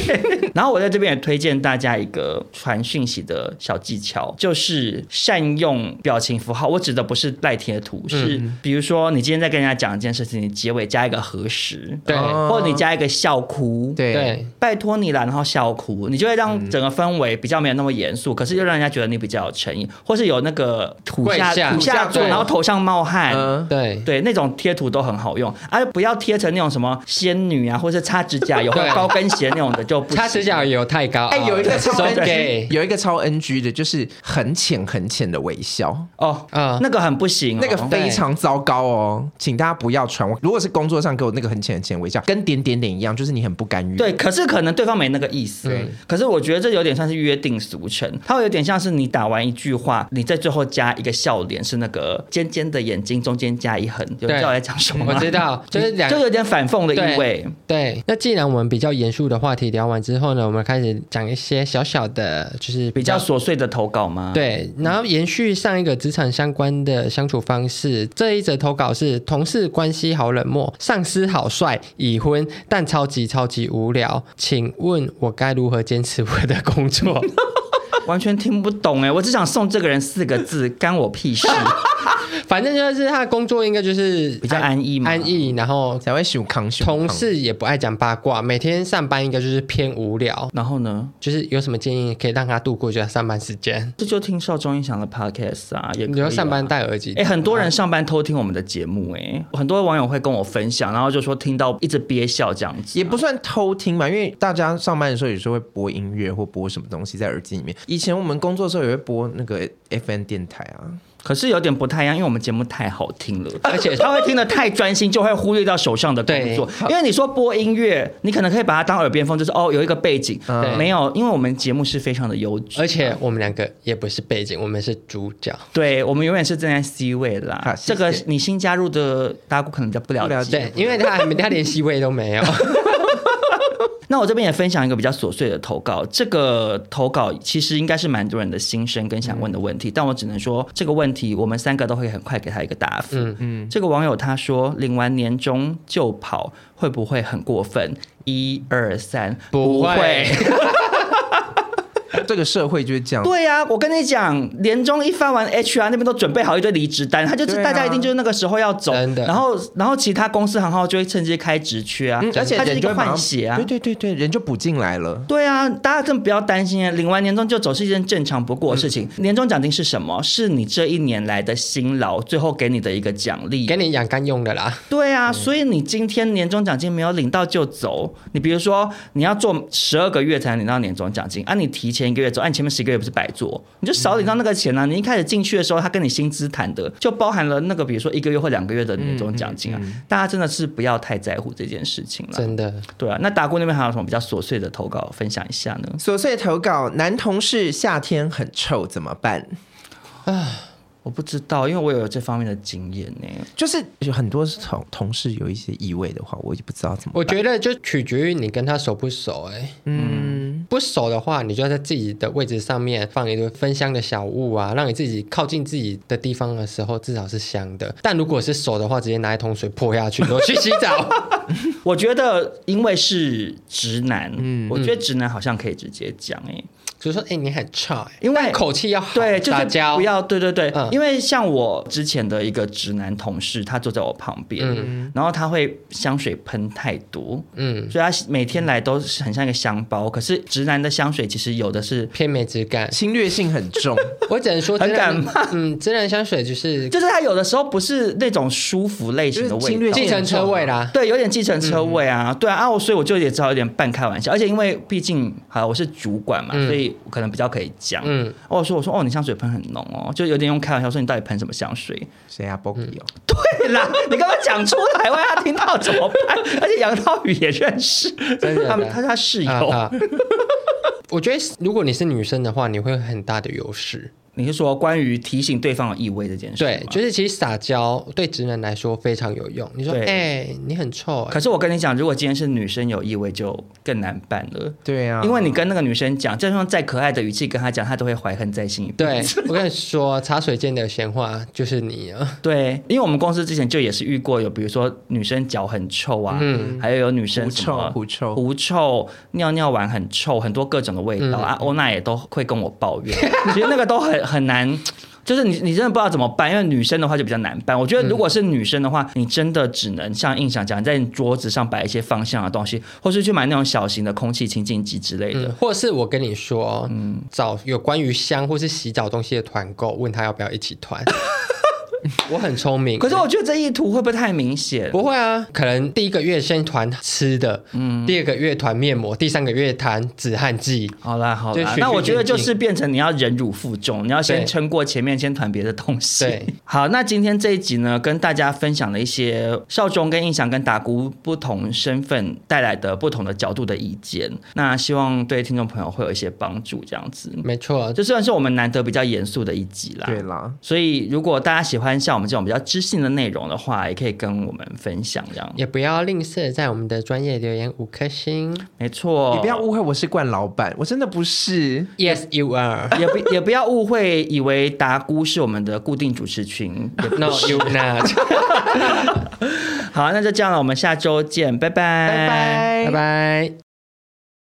<laughs> 然后我在这边也推荐大家一个传讯息的小技巧，就是善用表情符号。我指的不是赖贴图，是比如说你今天在跟人家讲一件事情，你结尾加一个核实，对，或者你加一个笑哭，对，拜托你了，然后笑哭，你就会让整个氛围比较没有那么严肃，可是又让人家觉得你比较有诚意，或是有那个土下土下座，然后头上冒汗，对对，那种贴图都很好用，而不要贴成那种什么。仙女啊，或者是擦指甲油、<laughs> 高跟鞋那种的就不。擦指甲油太高。哎，有一个超 NG，有一个超 NG 的，就是很浅很浅的微笑。哦，啊，那个很不行，那个非常糟糕哦，请大家不要传。如果是工作上给我那个很浅很浅微笑，跟点点点一样，就是你很不甘愿。对，可是可能对方没那个意思。可是我觉得这有点像是约定俗成，它会有点像是你打完一句话，你在最后加一个笑脸，是那个尖尖的眼睛中间加一横，就知道在讲什么。我知道，就是两，就有点反讽的。对对，那既然我们比较严肃的话题聊完之后呢，我们开始讲一些小小的，就是比较，比较琐碎的投稿吗？对，然后延续上一个职场相关的相处方式，这一则投稿是同事关系好冷漠，上司好帅，已婚但超级超级无聊，请问我该如何坚持我的工作？<laughs> <laughs> 完全听不懂哎，我只想送这个人四个字：干我屁事。反正就是他的工作应该就是比较安逸嘛，安逸，然后才会喜康熊。同事也不爱讲八卦，每天上班应该就是偏无聊。然后呢，就是有什么建议可以让他度过就上班时间？这就听少中音响的 podcast 啊，也。你要上班戴耳机？哎，很多人上班偷听我们的节目、欸，哎，很多网友会跟我分享，然后就说听到一直憋笑这样子、啊，也不算偷听吧，因为大家上班的时候有时候会播音乐或播什么东西在耳机里面。以前我们工作的时候也会播那个 FM 电台啊。可是有点不太一样，因为我们节目太好听了，而且他会听得太专心，就会忽略到手上的工作。因为你说播音乐，你可能可以把它当耳边风，就是哦有一个背景。对，没有，因为我们节目是非常的优质，而且我们两个也不是背景，我们是主角。对，我们永远是站在 C 位啦。啊、这个你新加入的大家可能比较不了解，对，因为他他连 C 位都没有。<laughs> <laughs> 那我这边也分享一个比较琐碎的投稿，这个投稿其实应该是蛮多人的心声跟想问的问题，嗯、但我只能说这个问题我们三个都会很快给他一个答复。嗯嗯，这个网友他说领完年终就跑会不会很过分？一二三，不会。<laughs> 这个社会就是这样。对呀、啊，我跟你讲，年终一发完，HR 那边都准备好一堆离职单，他就是大家一定就是那个时候要走，然后然后其他公司行号就会趁机开职缺啊，嗯、而且人就换血啊，对对对对，人就补进来了。对啊，大家更不要担心啊，领完年终就走是一件正常不过的事情。嗯、年终奖金是什么？是你这一年来的辛劳，最后给你的一个奖励，给你养肝用的啦。对啊，所以你今天年终奖金没有领到就走，你比如说你要做十二个月才能领到年终奖金，啊，你提前一个月走，按前面十个月不是白做，你就少领到那个钱啊！你一开始进去的时候，他跟你薪资谈的就包含了那个，比如说一个月或两个月的年终奖金啊。嗯嗯嗯、大家真的是不要太在乎这件事情了，真的。对啊，那达姑那边还有什么比较琐碎的投稿分享一下呢？琐碎投稿：男同事夏天很臭怎么办？啊。我不知道，因为我有这方面的经验呢。就是有很多同同事有一些异味的话，我就不知道怎么办。我觉得就取决于你跟他熟不熟哎。嗯，不熟的话，你就要在自己的位置上面放一堆分香的小物啊，让你自己靠近自己的地方的时候至少是香的。但如果是熟的话，直接拿一桶水泼下去，然后去洗澡。<laughs> 我觉得因为是直男，嗯，我觉得直男好像可以直接讲哎。所以说，哎、欸，你很臭，因为口气要好，对，就是不要，对对对，嗯、因为像我之前的一个直男同事，他坐在我旁边，嗯、然后他会香水喷太多，嗯，所以他每天来都是很像一个香包。可是直男的香水其实有的是偏美质感，侵略性很重。<laughs> 我只能说很感冒，嗯，直男香水就是就是他有的时候不是那种舒服类型的味道，计程车味啦，对，有点计计程车位啊，嗯、对啊，啊，我所以我就也只好有点半开玩笑，而且因为毕竟好我是主管嘛，嗯、所以我可能比较可以讲。嗯，我说我说哦，你香水喷很浓哦，就有点用开玩笑说你到底喷什么香水？谁啊？Boki 哦。<laughs> 对啦，你刚刚讲出来，万一他听到怎么办？而且杨涛宇也认识，真的他们他是他室友。啊啊 <laughs> 我觉得如果你是女生的话，你会有很大的优势。你是说关于提醒对方有异味这件事？对，就是其实撒娇对直男来说非常有用。你说，哎、欸，你很臭、欸。可是我跟你讲，如果今天是女生有异味，就更难办了。对啊，因为你跟那个女生讲，就算再可爱的语气跟她讲，她都会怀恨在心。对，我跟你说，茶水间的闲话就是你啊。<laughs> 对，因为我们公司之前就也是遇过有，比如说女生脚很臭啊，嗯，还有有女生什么狐臭、狐臭，尿尿完很臭，很多各种的味道、嗯、啊。欧娜也都会跟我抱怨，<laughs> 其实那个都很。很难，就是你你真的不知道怎么办，因为女生的话就比较难办。我觉得如果是女生的话，嗯、你真的只能像印象讲，在你桌子上摆一些芳香的东西，或是去买那种小型的空气清净机之类的，嗯、或者是我跟你说，嗯，找有关于香或是洗澡东西的团购，问他要不要一起团。<laughs> 我很聪明，可是我觉得这意图会不会太明显？不会啊，可能第一个月先团吃的，嗯，第二个月团面膜，第三个月团止汗剂。好啦好啦，那我觉得就是变成你要忍辱负重，你要先撑过前面，先团别的东西。对，好，那今天这一集呢，跟大家分享了一些少中跟印象跟达菇不同身份带来的不同的角度的意见，那希望对听众朋友会有一些帮助，这样子。没错，这算是我们难得比较严肃的一集啦。对啦，所以如果大家喜欢。像我们这种比较知性的内容的话，也可以跟我们分享这样。也不要吝啬在我们的专业留言五颗星，没错。你不要误会我是惯老板，我真的不是。Yes, you are。也不也不要误会，以为达姑是我们的固定主持群。<laughs> No, you not。<laughs> 好，那就这样了，我们下周见，拜拜，拜拜，拜拜。